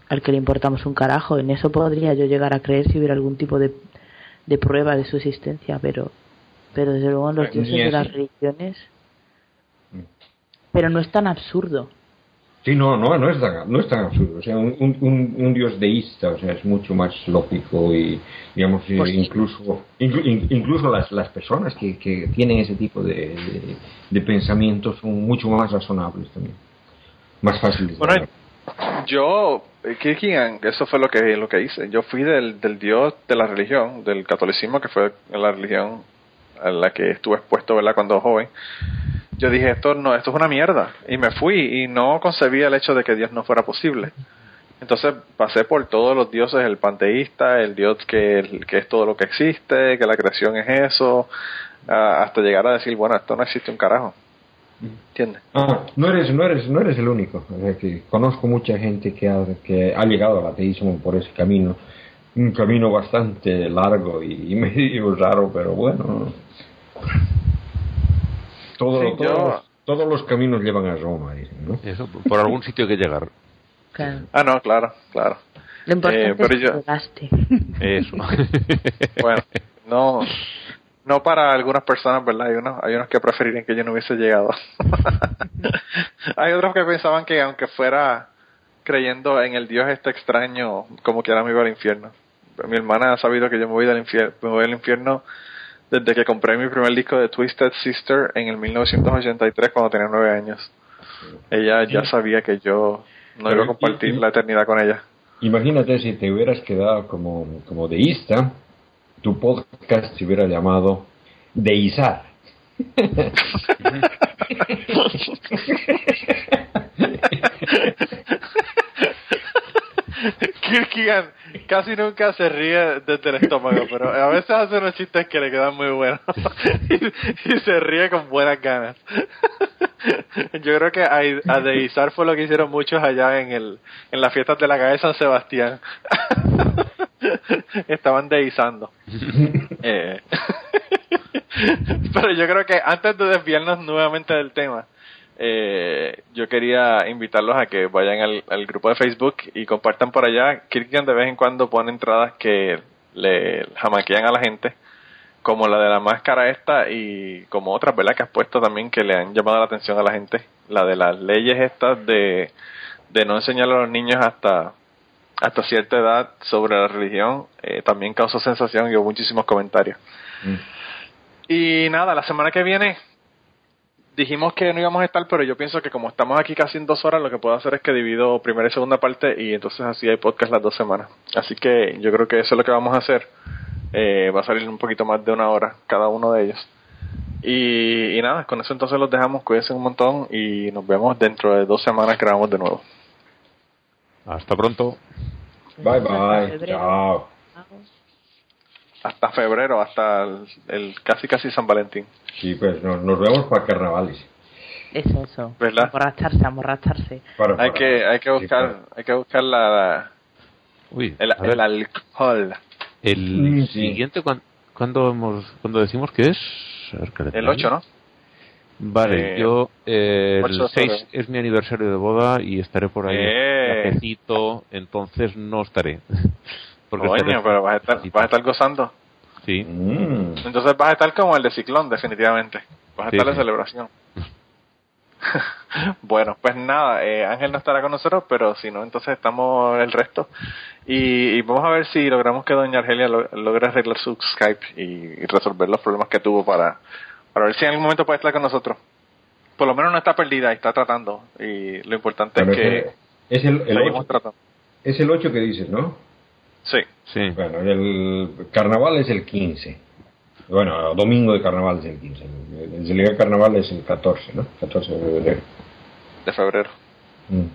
Speaker 6: al que le importamos un carajo. En eso podría yo llegar a creer si hubiera algún tipo de, de prueba de su existencia, pero, pero desde luego en los dioses de las religiones. Pero no es tan absurdo.
Speaker 5: Sí, no, no, no es tan, no es tan absurdo. O sea, un, un, un- dios deísta, o sea, es mucho más lógico y, digamos,
Speaker 6: Pues
Speaker 5: incluso, inclu- in- incluso las, las personas que, que tienen ese tipo de, de, de pensamientos son mucho más razonables también. Más fáciles.
Speaker 3: Bueno, yo, eh, Kirkigan, eso fue lo que lo que hice. Yo fui del, del Dios de la religión, del catolicismo, que fue la religión a la que estuve expuesto, ¿verdad? Cuando joven. Yo dije, esto no, esto es una mierda. Y me fui y no concebía el hecho de que Dios no fuera posible. Entonces pasé por todos los dioses, el panteísta, el dios que, que es todo lo que existe, que la creación es eso, hasta llegar a decir, bueno, esto no existe un carajo. ¿Entiendes?
Speaker 5: Ah, no eres, no eres, no eres el único. Conozco mucha gente que ha, que ha llegado al ateísmo por ese camino. Un camino bastante largo y medio raro, pero bueno. Todo-
Speaker 3: Sí,
Speaker 5: todos,
Speaker 3: yo-
Speaker 5: los, todos los caminos llevan a Roma, dicen, ¿no?
Speaker 4: Eso, por algún sitio hay que llegar.
Speaker 6: Claro.
Speaker 3: Ah, no, claro, claro.
Speaker 6: Lo importante
Speaker 3: Eh, pero
Speaker 6: es que
Speaker 3: yo-
Speaker 6: llegaste.
Speaker 4: Eso. *laughs*
Speaker 3: Bueno, no, no para algunas personas, ¿verdad? Hay unos, hay unos que preferirían que yo no hubiese llegado. *laughs* hay otros que pensaban que aunque fuera creyendo en el Dios este extraño, como quiera me iba al infierno. Mi hermana ha sabido que yo me voy, del infierno, me voy al infierno desde que compré mi primer disco de Twisted Sister en el 1983 cuando tenía nueve años. Ella ya sabía que yo no
Speaker 5: Pero
Speaker 3: iba a compartir
Speaker 5: y- y-
Speaker 3: la eternidad con ella.
Speaker 5: Imagínate si te hubieras quedado como, como deísta, tu podcast se hubiera llamado Deizar. *laughs* *laughs*
Speaker 3: Kirkigan casi nunca se ríe desde el estómago, pero a veces hace unos chistes que le quedan muy buenos *laughs* y, y se ríe con buenas ganas. *laughs* Yo creo que a, a deizar fue lo que hicieron muchos allá en el en las fiestas de la calle San Sebastián. *laughs* Estaban deizando. Eh, pero yo creo que antes de desviarnos nuevamente del tema, eh, yo quería invitarlos a que vayan al, al grupo de Facebook y compartan por allá. Kirkigan de vez en cuando pone entradas que le jamaquean a la gente, como la de la máscara esta y como otras, ¿verdad? Que has puesto también que le han llamado la atención a la gente. La de las leyes estas de, de no enseñar a los niños hasta hasta cierta edad sobre la religión eh, también causó sensación y hubo muchísimos comentarios. Y nada, la semana que viene dijimos que no íbamos a estar, pero yo pienso que como estamos aquí casi en dos horas, lo que puedo hacer es que divido primera y segunda parte y entonces así hay podcast las dos semanas. Así que yo creo que eso es lo que vamos a hacer. Eh, va a salir un poquito más de una hora cada uno de ellos. Y, y nada, con eso entonces los dejamos, cuídense un montón y nos vemos dentro de dos semanas, grabamos de nuevo.
Speaker 4: Hasta pronto.
Speaker 5: Bye bye. Chao.
Speaker 3: Hasta febrero, hasta el, el casi casi San Valentín.
Speaker 5: Sí, pues nos, nos vemos para carnavales.
Speaker 6: Eso, eso.
Speaker 3: ¿Verdad?
Speaker 6: Emborracharse.
Speaker 5: Para-
Speaker 3: Hay que, hay que
Speaker 5: sí,
Speaker 3: buscar,
Speaker 5: para-
Speaker 3: hay que buscar la, la-
Speaker 4: Uy,
Speaker 3: el, alcohol.
Speaker 4: el
Speaker 5: sí.
Speaker 4: siguiente, cuan- cuando hemos, cuando decimos que es?
Speaker 3: El
Speaker 4: calendario.
Speaker 3: 8, ¿no?
Speaker 4: Vale,
Speaker 3: Eh,
Speaker 4: yo eh, el
Speaker 3: de
Speaker 4: 6
Speaker 3: febrero.
Speaker 4: es mi aniversario de boda y estaré por ahí
Speaker 3: Eh.
Speaker 4: cafecito, entonces no estaré. Porque
Speaker 3: Coño, pero vas a, estar, vas a estar gozando.
Speaker 4: Sí,
Speaker 5: Mm.
Speaker 3: Entonces vas a estar como el de Ciclón, definitivamente. Vas a
Speaker 4: Sí,
Speaker 3: estar de celebración. *laughs* bueno, pues nada, eh, Ángel no estará con nosotros, pero si no, entonces estamos el resto. Y, y vamos a ver si logramos que doña Argelia lo- logre arreglar su Skype y, y resolver los problemas que tuvo para, para ver si en algún momento puede estar con nosotros. Por lo menos no está perdida y está tratando. Y lo importante es que
Speaker 5: es el, el
Speaker 3: seguimos
Speaker 5: 8,
Speaker 3: tratando.
Speaker 5: es el 8 que dices, ¿no?
Speaker 3: Sí.
Speaker 4: sí.
Speaker 5: Bueno, el carnaval es el 15. Bueno, domingo de carnaval es el 15. El día de carnaval es el 14, ¿no? 14 de febrero.
Speaker 3: de febrero.
Speaker 5: Mm.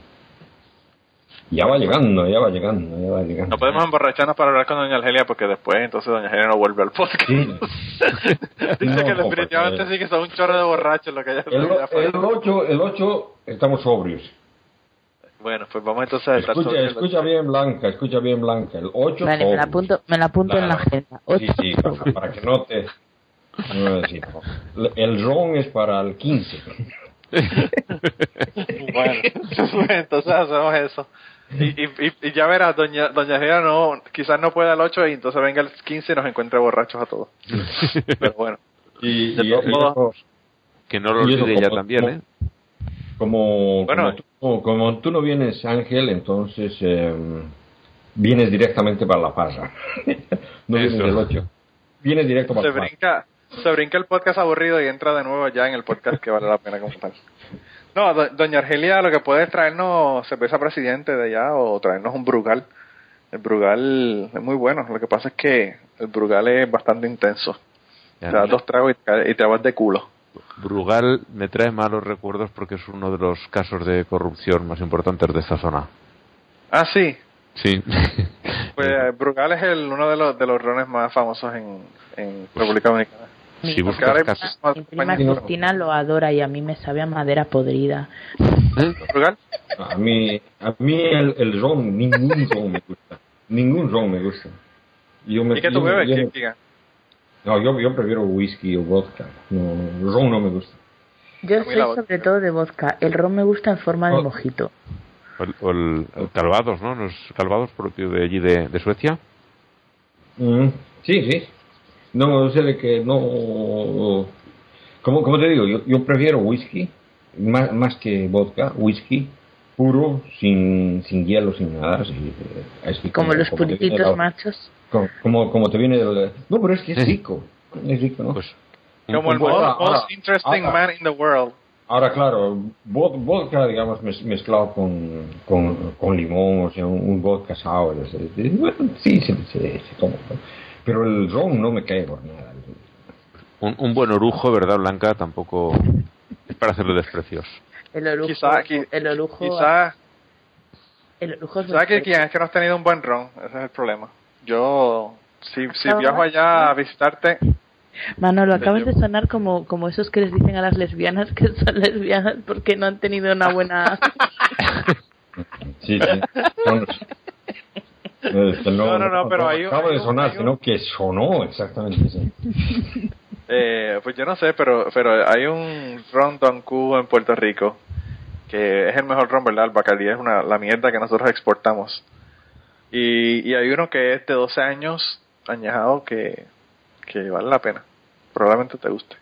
Speaker 5: Ya va llegando, ya va llegando, ya va llegando.
Speaker 3: No podemos emborracharnos para hablar con doña Argelia porque después entonces doña Argelia no vuelve al podcast.
Speaker 5: Sí. *laughs*
Speaker 3: Dice
Speaker 5: No,
Speaker 3: que
Speaker 5: no,
Speaker 3: definitivamente
Speaker 5: porque-
Speaker 3: sí que son un chorro de borrachos lo que ella
Speaker 5: El, el 8, el 8 estamos sobrios.
Speaker 3: Bueno, pues vamos entonces a estar
Speaker 5: Escucha, escucha bien Blanca, escucha bien Blanca. El 8
Speaker 6: Vale, me la apunto, me la apunto en la agenda.
Speaker 5: Sí, sí, para, para que no te... no, sí, no. El ron es para el 15. *laughs*
Speaker 3: Bueno, *laughs* entonces hacemos eso. Y, y, y- ya verás, doña, doña Argelia no, quizás no pueda el 8 y entonces venga el 15 y nos encuentre borrachos a todos. Pero bueno,
Speaker 5: Y,
Speaker 3: De
Speaker 5: y-
Speaker 3: todos
Speaker 5: y
Speaker 3: modos-
Speaker 5: eso,
Speaker 4: Que no lo olvide ella también, ¿eh?
Speaker 5: Como,
Speaker 3: Bueno.
Speaker 5: como, tú, como tú no vienes, Ángel, entonces eh, vienes directamente para la parra. *laughs* no vienes del 8. Vienes directo para
Speaker 3: se
Speaker 5: la
Speaker 3: brinca, se brinca el podcast aburrido y entra de nuevo ya en el podcast que vale la pena comentar. No, do- doña Argelia lo que puede es traernos cerveza presidente de allá o traernos un Brugal. El Brugal es muy bueno, lo que pasa es que el Brugal es bastante intenso. Te das dos tragos y te, y te vas de culo.
Speaker 4: Brugal me trae malos recuerdos porque es uno de los casos de corrupción más importantes de esta zona.
Speaker 3: Ah, sí.
Speaker 4: Sí. *laughs*
Speaker 3: Pues Brugal es el, uno de los, de los rones más famosos en, en República Dominicana.
Speaker 6: Mi, mi prima. Cristina lo adora y a mí me sabe a madera podrida.
Speaker 3: Portugal.
Speaker 5: A mí, a mí el, el ron, ningún ron me gusta. Ningún ron me gusta. Yo me,
Speaker 3: ¿Y qué tú bebes?
Speaker 5: No, yo, yo prefiero whisky o vodka. No, ron no me gusta.
Speaker 6: Yo soy sobre todo de vodka. El ron me gusta en forma de
Speaker 5: Oh.
Speaker 6: mojito.
Speaker 4: O el, o el- el Calvados, ¿no? Los Calvados propio de allí de, de Suecia.
Speaker 5: Mm, sí, sí. No, o sea, de que no... Como, como te digo, yo, yo prefiero whisky, más, más que vodka, whisky puro, sin, sin hielo, sin nada. así, eh, así
Speaker 6: Como los
Speaker 5: viene
Speaker 6: purititos
Speaker 5: la-
Speaker 6: machos.
Speaker 5: Como, como, como te viene el... No, pero es que es rico. Es rico, ¿no?
Speaker 4: Pues
Speaker 3: Como el most,
Speaker 5: ahora-
Speaker 3: most interesting
Speaker 5: ahora-
Speaker 3: man in the world.
Speaker 5: Ahora, claro, vod- vodka, digamos, mez- mezclado con, con, con limón, o sea, un, vodka sour. o sea, bueno, sí, sí, sí, sí, como, ¿no? Pero el ron no me cae por nada.
Speaker 4: un, un buen orujo, ¿verdad, Blanca? Tampoco es para hacerle desprecios.
Speaker 6: El orujo.
Speaker 3: Quizá, qui-
Speaker 6: el orujo.
Speaker 3: quizá,
Speaker 6: el orujo es
Speaker 3: ¿sabes que. Kigan? Es que no has tenido un buen ron. Ese es el problema. Yo, si, si viajo allá a visitarte,
Speaker 6: Manolo, acabas de sonar como, como esos que les dicen a las lesbianas que *laughs* son lesbianas porque no han tenido una buena...
Speaker 5: Sí, sí. Son- *laughs* es que
Speaker 3: No, no, no, pero hay un-
Speaker 5: Acaba de sonar,
Speaker 3: hay un-
Speaker 5: sino que sonó exactamente así.
Speaker 3: Eh, pues yo no sé, pero pero hay un ron Don Q en Puerto Rico que es el mejor ron, ¿verdad? El Bacardí es una, la mierda que nosotros exportamos. Y, y hay uno que es de 12 años añejado que, que vale la pena. Probablemente te guste.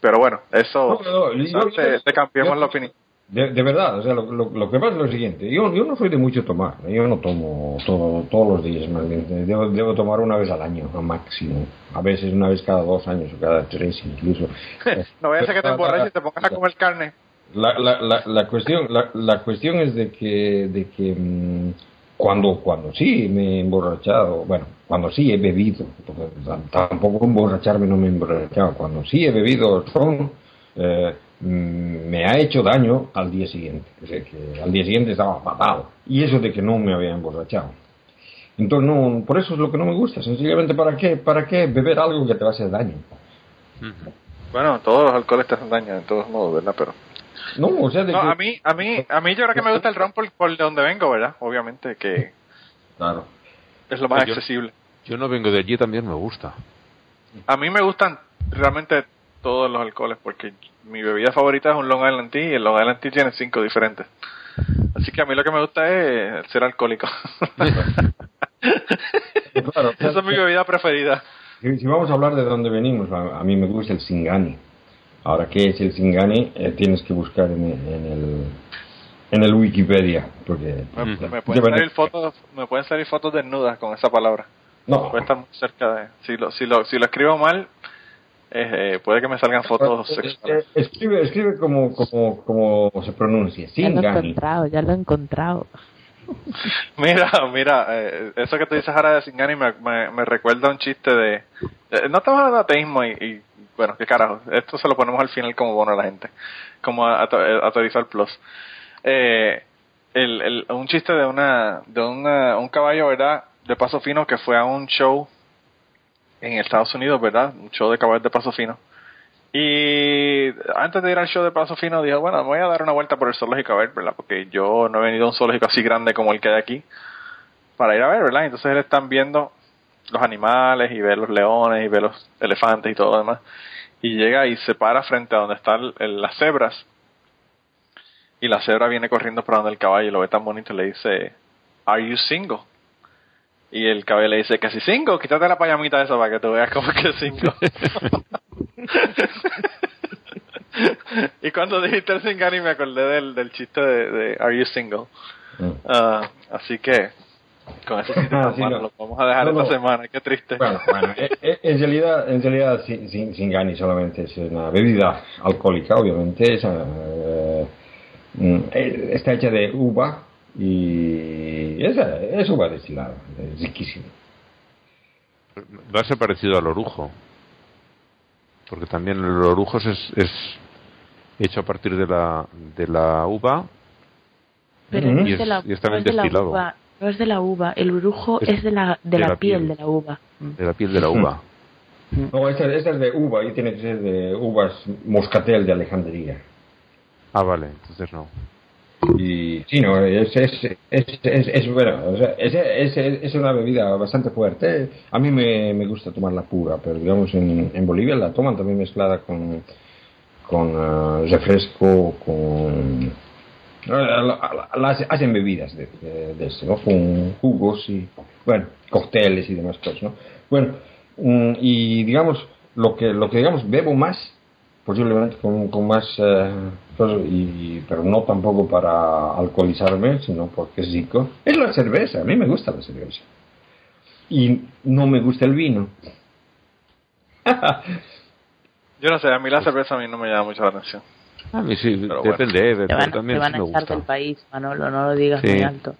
Speaker 3: Pero bueno, eso,
Speaker 5: No, no,
Speaker 3: te, te cambiamos la opinión.
Speaker 5: De, de verdad, o sea, lo, lo, lo que pasa es lo siguiente. Yo, yo no soy de mucho tomar. Yo no tomo todo, todos los días, más bien. Debo, debo tomar una vez al año, a máximo. A veces una vez cada dos años o cada tres incluso. *laughs*
Speaker 3: No vaya a que te emborraches y te pongas a comer carne.
Speaker 5: La, la, la, la cuestión la, la cuestión es de que de que mm, cuando cuando sí me he emborrachado bueno cuando sí he bebido tampoco emborracharme no me he emborrachado cuando sí he bebido ron eh, me ha hecho daño al día siguiente o sea que al día siguiente estaba fatal y eso de que no me había emborrachado entonces no por eso es lo que no me gusta sencillamente para qué para qué beber algo que te va a hacer daño
Speaker 3: Bueno, todos los alcoholes te hacen daño, de todos modos, ¿verdad? Pero
Speaker 5: no o sea de
Speaker 3: no,
Speaker 5: que
Speaker 3: a mí, a mí, a mí yo creo que me gusta el ron por, por de donde vengo, ¿verdad? Obviamente que
Speaker 5: claro
Speaker 3: es lo más
Speaker 4: Yo-
Speaker 3: accesible.
Speaker 4: Yo no vengo de allí, también me gusta.
Speaker 3: A mí me gustan realmente todos los alcoholes porque mi bebida favorita es un Long Island Tea y el Long Island Tea tiene cinco diferentes. Así que a mí lo que me gusta es ser alcohólico. *laughs*
Speaker 5: Claro,
Speaker 3: Esa es mi bebida preferida.
Speaker 5: Si, vamos a hablar de dónde venimos, a, mí me gusta el Singani. Ahora, ¿qué es el Singani? Eh, tienes que buscar en, en el en el Wikipedia, porque
Speaker 3: Me, me pueden salir fotos, me pueden salir fotos desnudas con esa palabra.
Speaker 5: no,
Speaker 3: Puede estar muy cerca de. Si lo, si lo, si lo escribo mal, eh, eh, puede que me salgan fotos
Speaker 5: Eh,
Speaker 3: sexuales.
Speaker 5: eh, escribe, escribe como, como, como se pronuncia,
Speaker 6: Ya lo he
Speaker 5: Singani.
Speaker 6: encontrado, ya lo he encontrado. *laughs*
Speaker 3: Mira, mira, eh, eso que tú dices ahora de Singani me, me, me recuerda un chiste de... eh, no estamos hablando de ateísmo y, y, bueno, qué carajo, esto se lo ponemos al final como bono a la gente, como a, a, a Plus. Eh, el, el, un chiste de una de una, un caballo, ¿verdad? De paso fino que fue a un show en Estados Unidos, ¿verdad? Un show de caballos de paso fino. Y antes de ir al show de Paso Fino, dijo, bueno, voy a dar una vuelta por el zoológico a ver, ¿verdad? Porque yo no he venido a un zoológico así grande como el que hay aquí para ir a ver, ¿verdad? Entonces él están viendo los animales y ve los leones y ve los elefantes y todo lo demás. Y llega y se para frente a donde están las cebras. Y la cebra viene corriendo para donde el caballo y lo ve tan bonito y le dice, ¿Are you single? Y el caballo le dice, que si single, quítate la payamita esa para que tú veas cómo que es *laughs* single. y cuando dijiste el Singani me acordé del, del chiste de, de Are You Single?
Speaker 5: Mm.
Speaker 3: Ah, así que con chiste *laughs*
Speaker 5: Ah, sí, no.
Speaker 3: lo vamos a dejar
Speaker 5: No,
Speaker 3: esta
Speaker 5: no.
Speaker 3: semana, qué triste.
Speaker 5: Bueno, bueno, eh, eh, en realidad, en realidad Sin- Sin- Singani solamente es una bebida alcohólica, obviamente. Es, eh, mm, eh, está hecha de uva y es, es uva destilada, es riquísimo.
Speaker 4: Va a ser parecido al orujo. Porque también el orujo es, es hecho a partir de la, de la uva.
Speaker 6: Pero
Speaker 5: Ujú.
Speaker 6: no
Speaker 4: Y
Speaker 6: es de
Speaker 4: es-
Speaker 6: la,
Speaker 4: y está
Speaker 6: no
Speaker 4: bien
Speaker 6: es de la
Speaker 4: destilado.
Speaker 6: uva. No es de la uva. El brujo
Speaker 4: Es
Speaker 6: es, de la, de,
Speaker 4: de
Speaker 6: la,
Speaker 4: la
Speaker 6: piel,
Speaker 4: piel.
Speaker 6: de la uva.
Speaker 4: De la piel de la uva.
Speaker 5: No, esta, esta es de uva y tiene que ser de uvas moscatel de Alejandría.
Speaker 4: Ah, vale, entonces no.
Speaker 5: Y sí, no, es, es, es, es, bueno, o sea, es, es, es una bebida bastante fuerte. A mí me, me gusta tomarla pura, pero digamos en, en Bolivia la toman también mezclada con, con eh, refresco, con... eh, hacen bebidas de, de, de ¿no? Con jugos y, bueno, cócteles y demás cosas, ¿no? Bueno, mm, y digamos, lo que, lo que digamos, bebo más, posiblemente con, con más, eh, cosas, y, pero no tampoco para alcoholizarme, sino porque es rico, es la cerveza, a mí me gusta la cerveza. Y no me gusta el vino. *laughs*
Speaker 3: Yo no sé, a mí la cerveza a mí no me llama mucho la atención.
Speaker 4: A mí sí,
Speaker 3: Pero bueno.
Speaker 4: depende, eh,
Speaker 6: Te
Speaker 4: pero
Speaker 6: van,
Speaker 4: también
Speaker 6: te van
Speaker 4: sí
Speaker 6: a
Speaker 4: me
Speaker 6: echar
Speaker 4: gusta.
Speaker 6: del país, Manolo, no lo digas
Speaker 4: Sí.
Speaker 6: muy alto.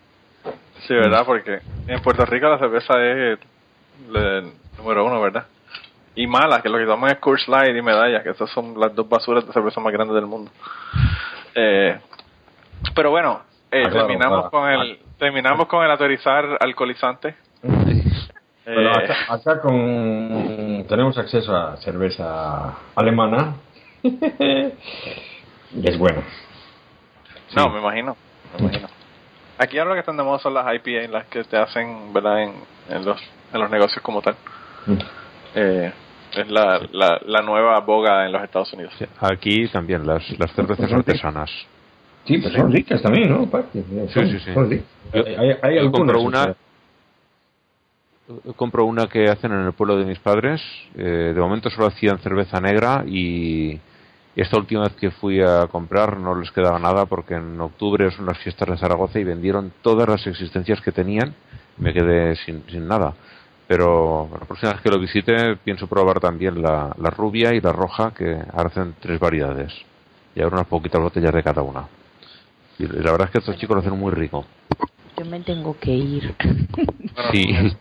Speaker 3: Sí, ¿verdad? Porque en Puerto Rico la cerveza es el número uno, ¿verdad? Y mala, que lo que toman es Coors Light y Medalla, que esas son las dos basuras de cerveza más grandes del mundo. Eh, pero bueno, eh,
Speaker 5: Ah, claro,
Speaker 3: terminamos
Speaker 5: claro.
Speaker 3: con el terminamos con el autorizar alcoholizante.
Speaker 5: Pero
Speaker 3: Eh,
Speaker 5: acá, acá con tenemos acceso a cerveza alemana y *laughs* es bueno.
Speaker 3: No, me imagino, me imagino. Aquí ahora lo que están de moda son las IPA, las que te hacen, ¿verdad? En, en los en los negocios como tal.
Speaker 5: Mm.
Speaker 3: Eh, es la, la, la nueva boga en los Estados Unidos.
Speaker 4: Sí, Aquí también las, las cervezas artesanas.
Speaker 5: Sí, pues son ricas también, ¿no? Aparte, son-
Speaker 4: sí, sí.
Speaker 5: son ricas.
Speaker 4: Yo-
Speaker 5: hay, hay algunas,
Speaker 4: compro
Speaker 5: o
Speaker 4: una-
Speaker 5: sea,
Speaker 4: Compro una que hacen en el pueblo de mis padres. eh, de momento solo hacían cerveza negra y esta última vez que fui a comprar no les quedaba nada porque en octubre son las fiestas de Zaragoza y vendieron todas las existencias que tenían. Me quedé sin, sin nada. Pero la próxima vez que lo visite pienso probar también la, la rubia y la roja que ahora hacen tres variedades. Y ahora unas poquitas botellas de cada una. Y la verdad es que estos chicos lo hacen muy rico.
Speaker 6: Yo me tengo que ir.
Speaker 3: Bueno,
Speaker 4: Sí.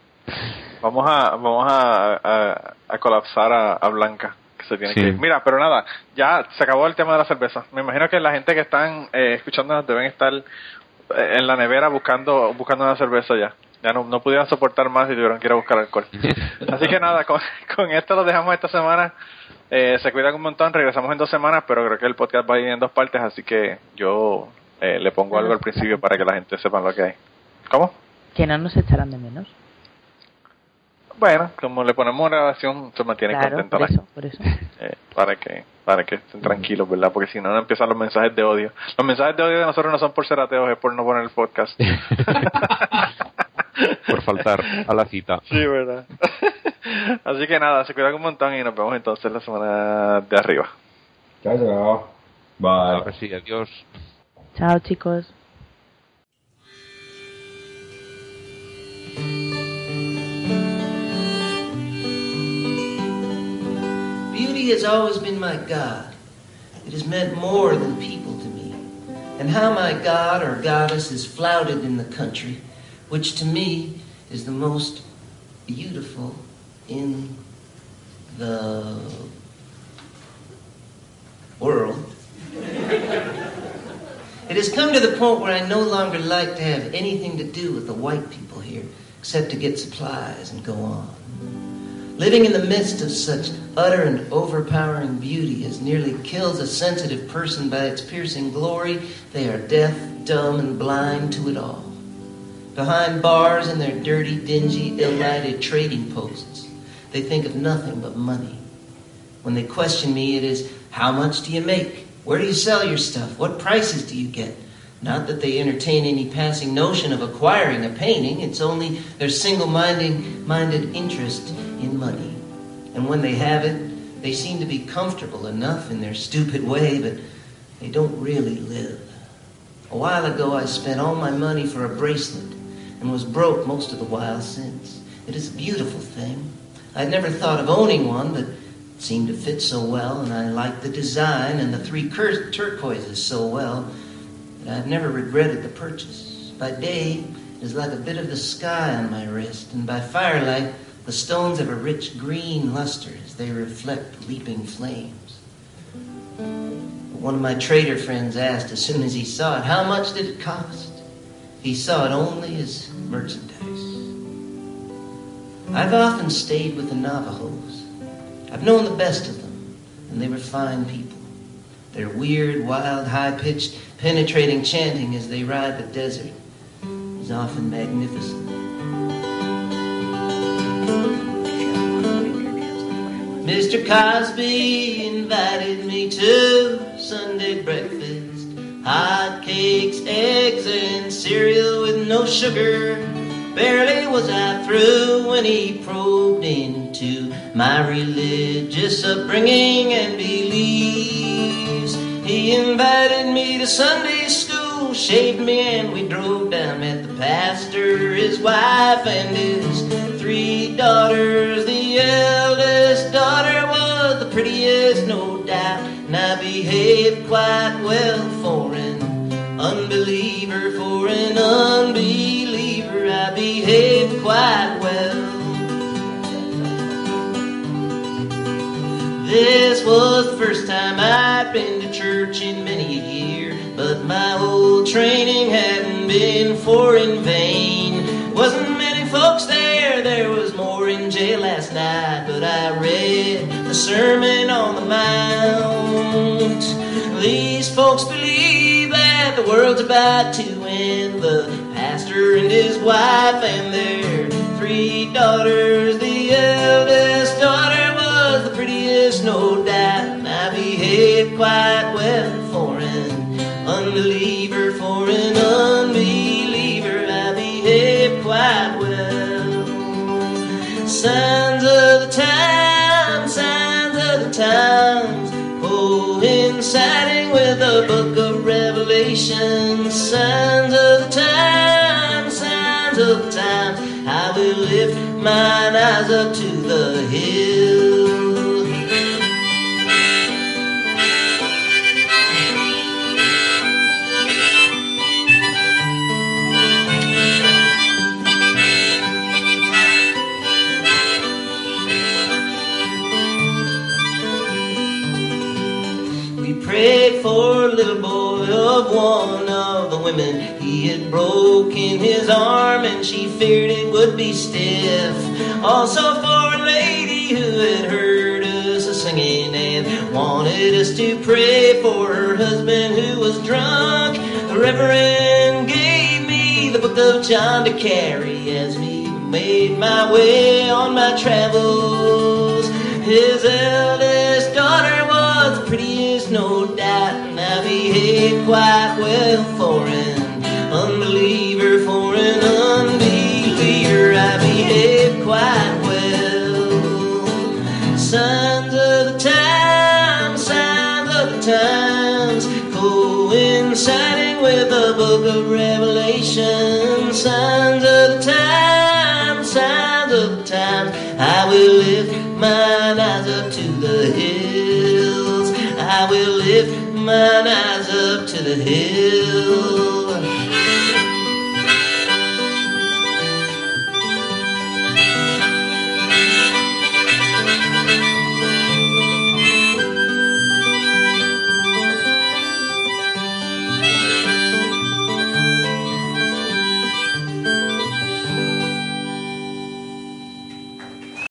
Speaker 3: Vamos a vamos a, a, a colapsar a, a Blanca, que se tiene
Speaker 4: Sí.
Speaker 3: que ir. Mira, pero nada, ya se acabó el tema de la cerveza. Me imagino que la gente que están eh, escuchándonos deben estar eh, en la nevera buscando buscando una cerveza ya. Ya no, no pudieron soportar más y tuvieron que ir a buscar alcohol. *laughs* Así que nada, con, *laughs* con esto lo dejamos esta semana. Eh, se cuidan un montón, regresamos en dos semanas, pero creo que el podcast va a ir en dos partes, así que yo eh, le pongo algo al principio para que la gente sepa lo que hay. ¿Cómo?
Speaker 6: Que no nos echarán de menos.
Speaker 3: Bueno, como le ponemos grabación, se mantiene
Speaker 6: Claro,
Speaker 3: contento
Speaker 6: por
Speaker 3: la
Speaker 6: eso, por eso. *laughs*
Speaker 3: eh, para que para que estén tranquilos, ¿verdad? Porque si no, no empiezan los mensajes de odio. Los mensajes de odio de nosotros no son por ser ateos, es por no poner el podcast.
Speaker 4: Por faltar a la cita.
Speaker 3: sí, ¿verdad? *laughs* Así que nada, se cuidan un montón y nos vemos entonces la semana de arriba.
Speaker 5: Chao, chao. Bye.
Speaker 4: Ahora sí, adiós.
Speaker 6: Chao, chicos.
Speaker 7: Beauty has always been my God. It has meant more than people to me. And how my God or goddess is flouted in the country, which to me is the most beautiful in the world. *laughs* It has come to the point where I no longer like to have anything to do with the white people here, except to get supplies and go on. Living in the midst of such utter and overpowering beauty as nearly kills a sensitive person by its piercing glory. They are deaf, dumb, and blind to it all. Behind bars and their dirty, dingy, ill-lighted trading posts, they think of nothing but money. When they question me, it is, how much do you make? Where do you sell your stuff? What prices do you get? Not that they entertain any passing notion of acquiring a painting, it's only their single minded interest in money. And when they have it, they seem to be comfortable enough in their stupid way, but they don't really live. A while ago, I spent all my money for a bracelet and was broke most of the while since. It is a beautiful thing. I'd never thought of owning one, but it seemed to fit so well, and I liked the design and the three cur- turquoises so well that I've never regretted the purchase. By day, it is like a bit of the sky on my wrist, and by firelight, the stones have a rich green luster as they reflect leaping flames. But one of my trader friends asked as soon as he saw it, How much did it cost? He saw it only as merchandise. I've often stayed with the Navajos. I've known the best of them, and they were fine people. Their weird, wild, high-pitched, penetrating chanting as they ride the desert is often magnificent. Mr. Cosby invited me to Sunday breakfast. Hot cakes, eggs, and cereal with no sugar. Barely was I through when he probed into my religious upbringing and beliefs. He invited me to Sunday school, shaved me, and we drove down. Met the pastor, his wife, and his three daughters. The eldest daughter was the prettiest, no doubt, and I behaved quite well for an unbeliever, for an unbeliever. I behaved quite well. This was the first time I'd been to church in many a year, but my old training hadn't been for in vain. Wasn't many folks there, there was more in jail last night, but I read the Sermon on the Mount. These folks believe that the world's about to end. The pastor and his wife and their three daughters, the eldest daughter was the prettiest, no doubt. I behaved quite well for an unbeliever, for an unbeliever. I behaved quite well. Signs coinciding with the book of Revelation. Signs of the times, signs of the times. I will lift mine eyes up to the hill. One of the women. He had broken his arm and she feared it would be stiff. Also for a lady who had heard us singing and wanted us to pray for her husband who was drunk. The Reverend gave me the book of John to carry as we made my way on my travels. His eldest daughter was the prettiest, no doubt, and I behaved quite well for an unbeliever, for an unbeliever. I behaved quite well. Signs of the times, signs of the times, coinciding with the book of Revelation. Signs of the times, signs of the times. I will lift mine eyes up to. I will lift mine eyes up to the hills.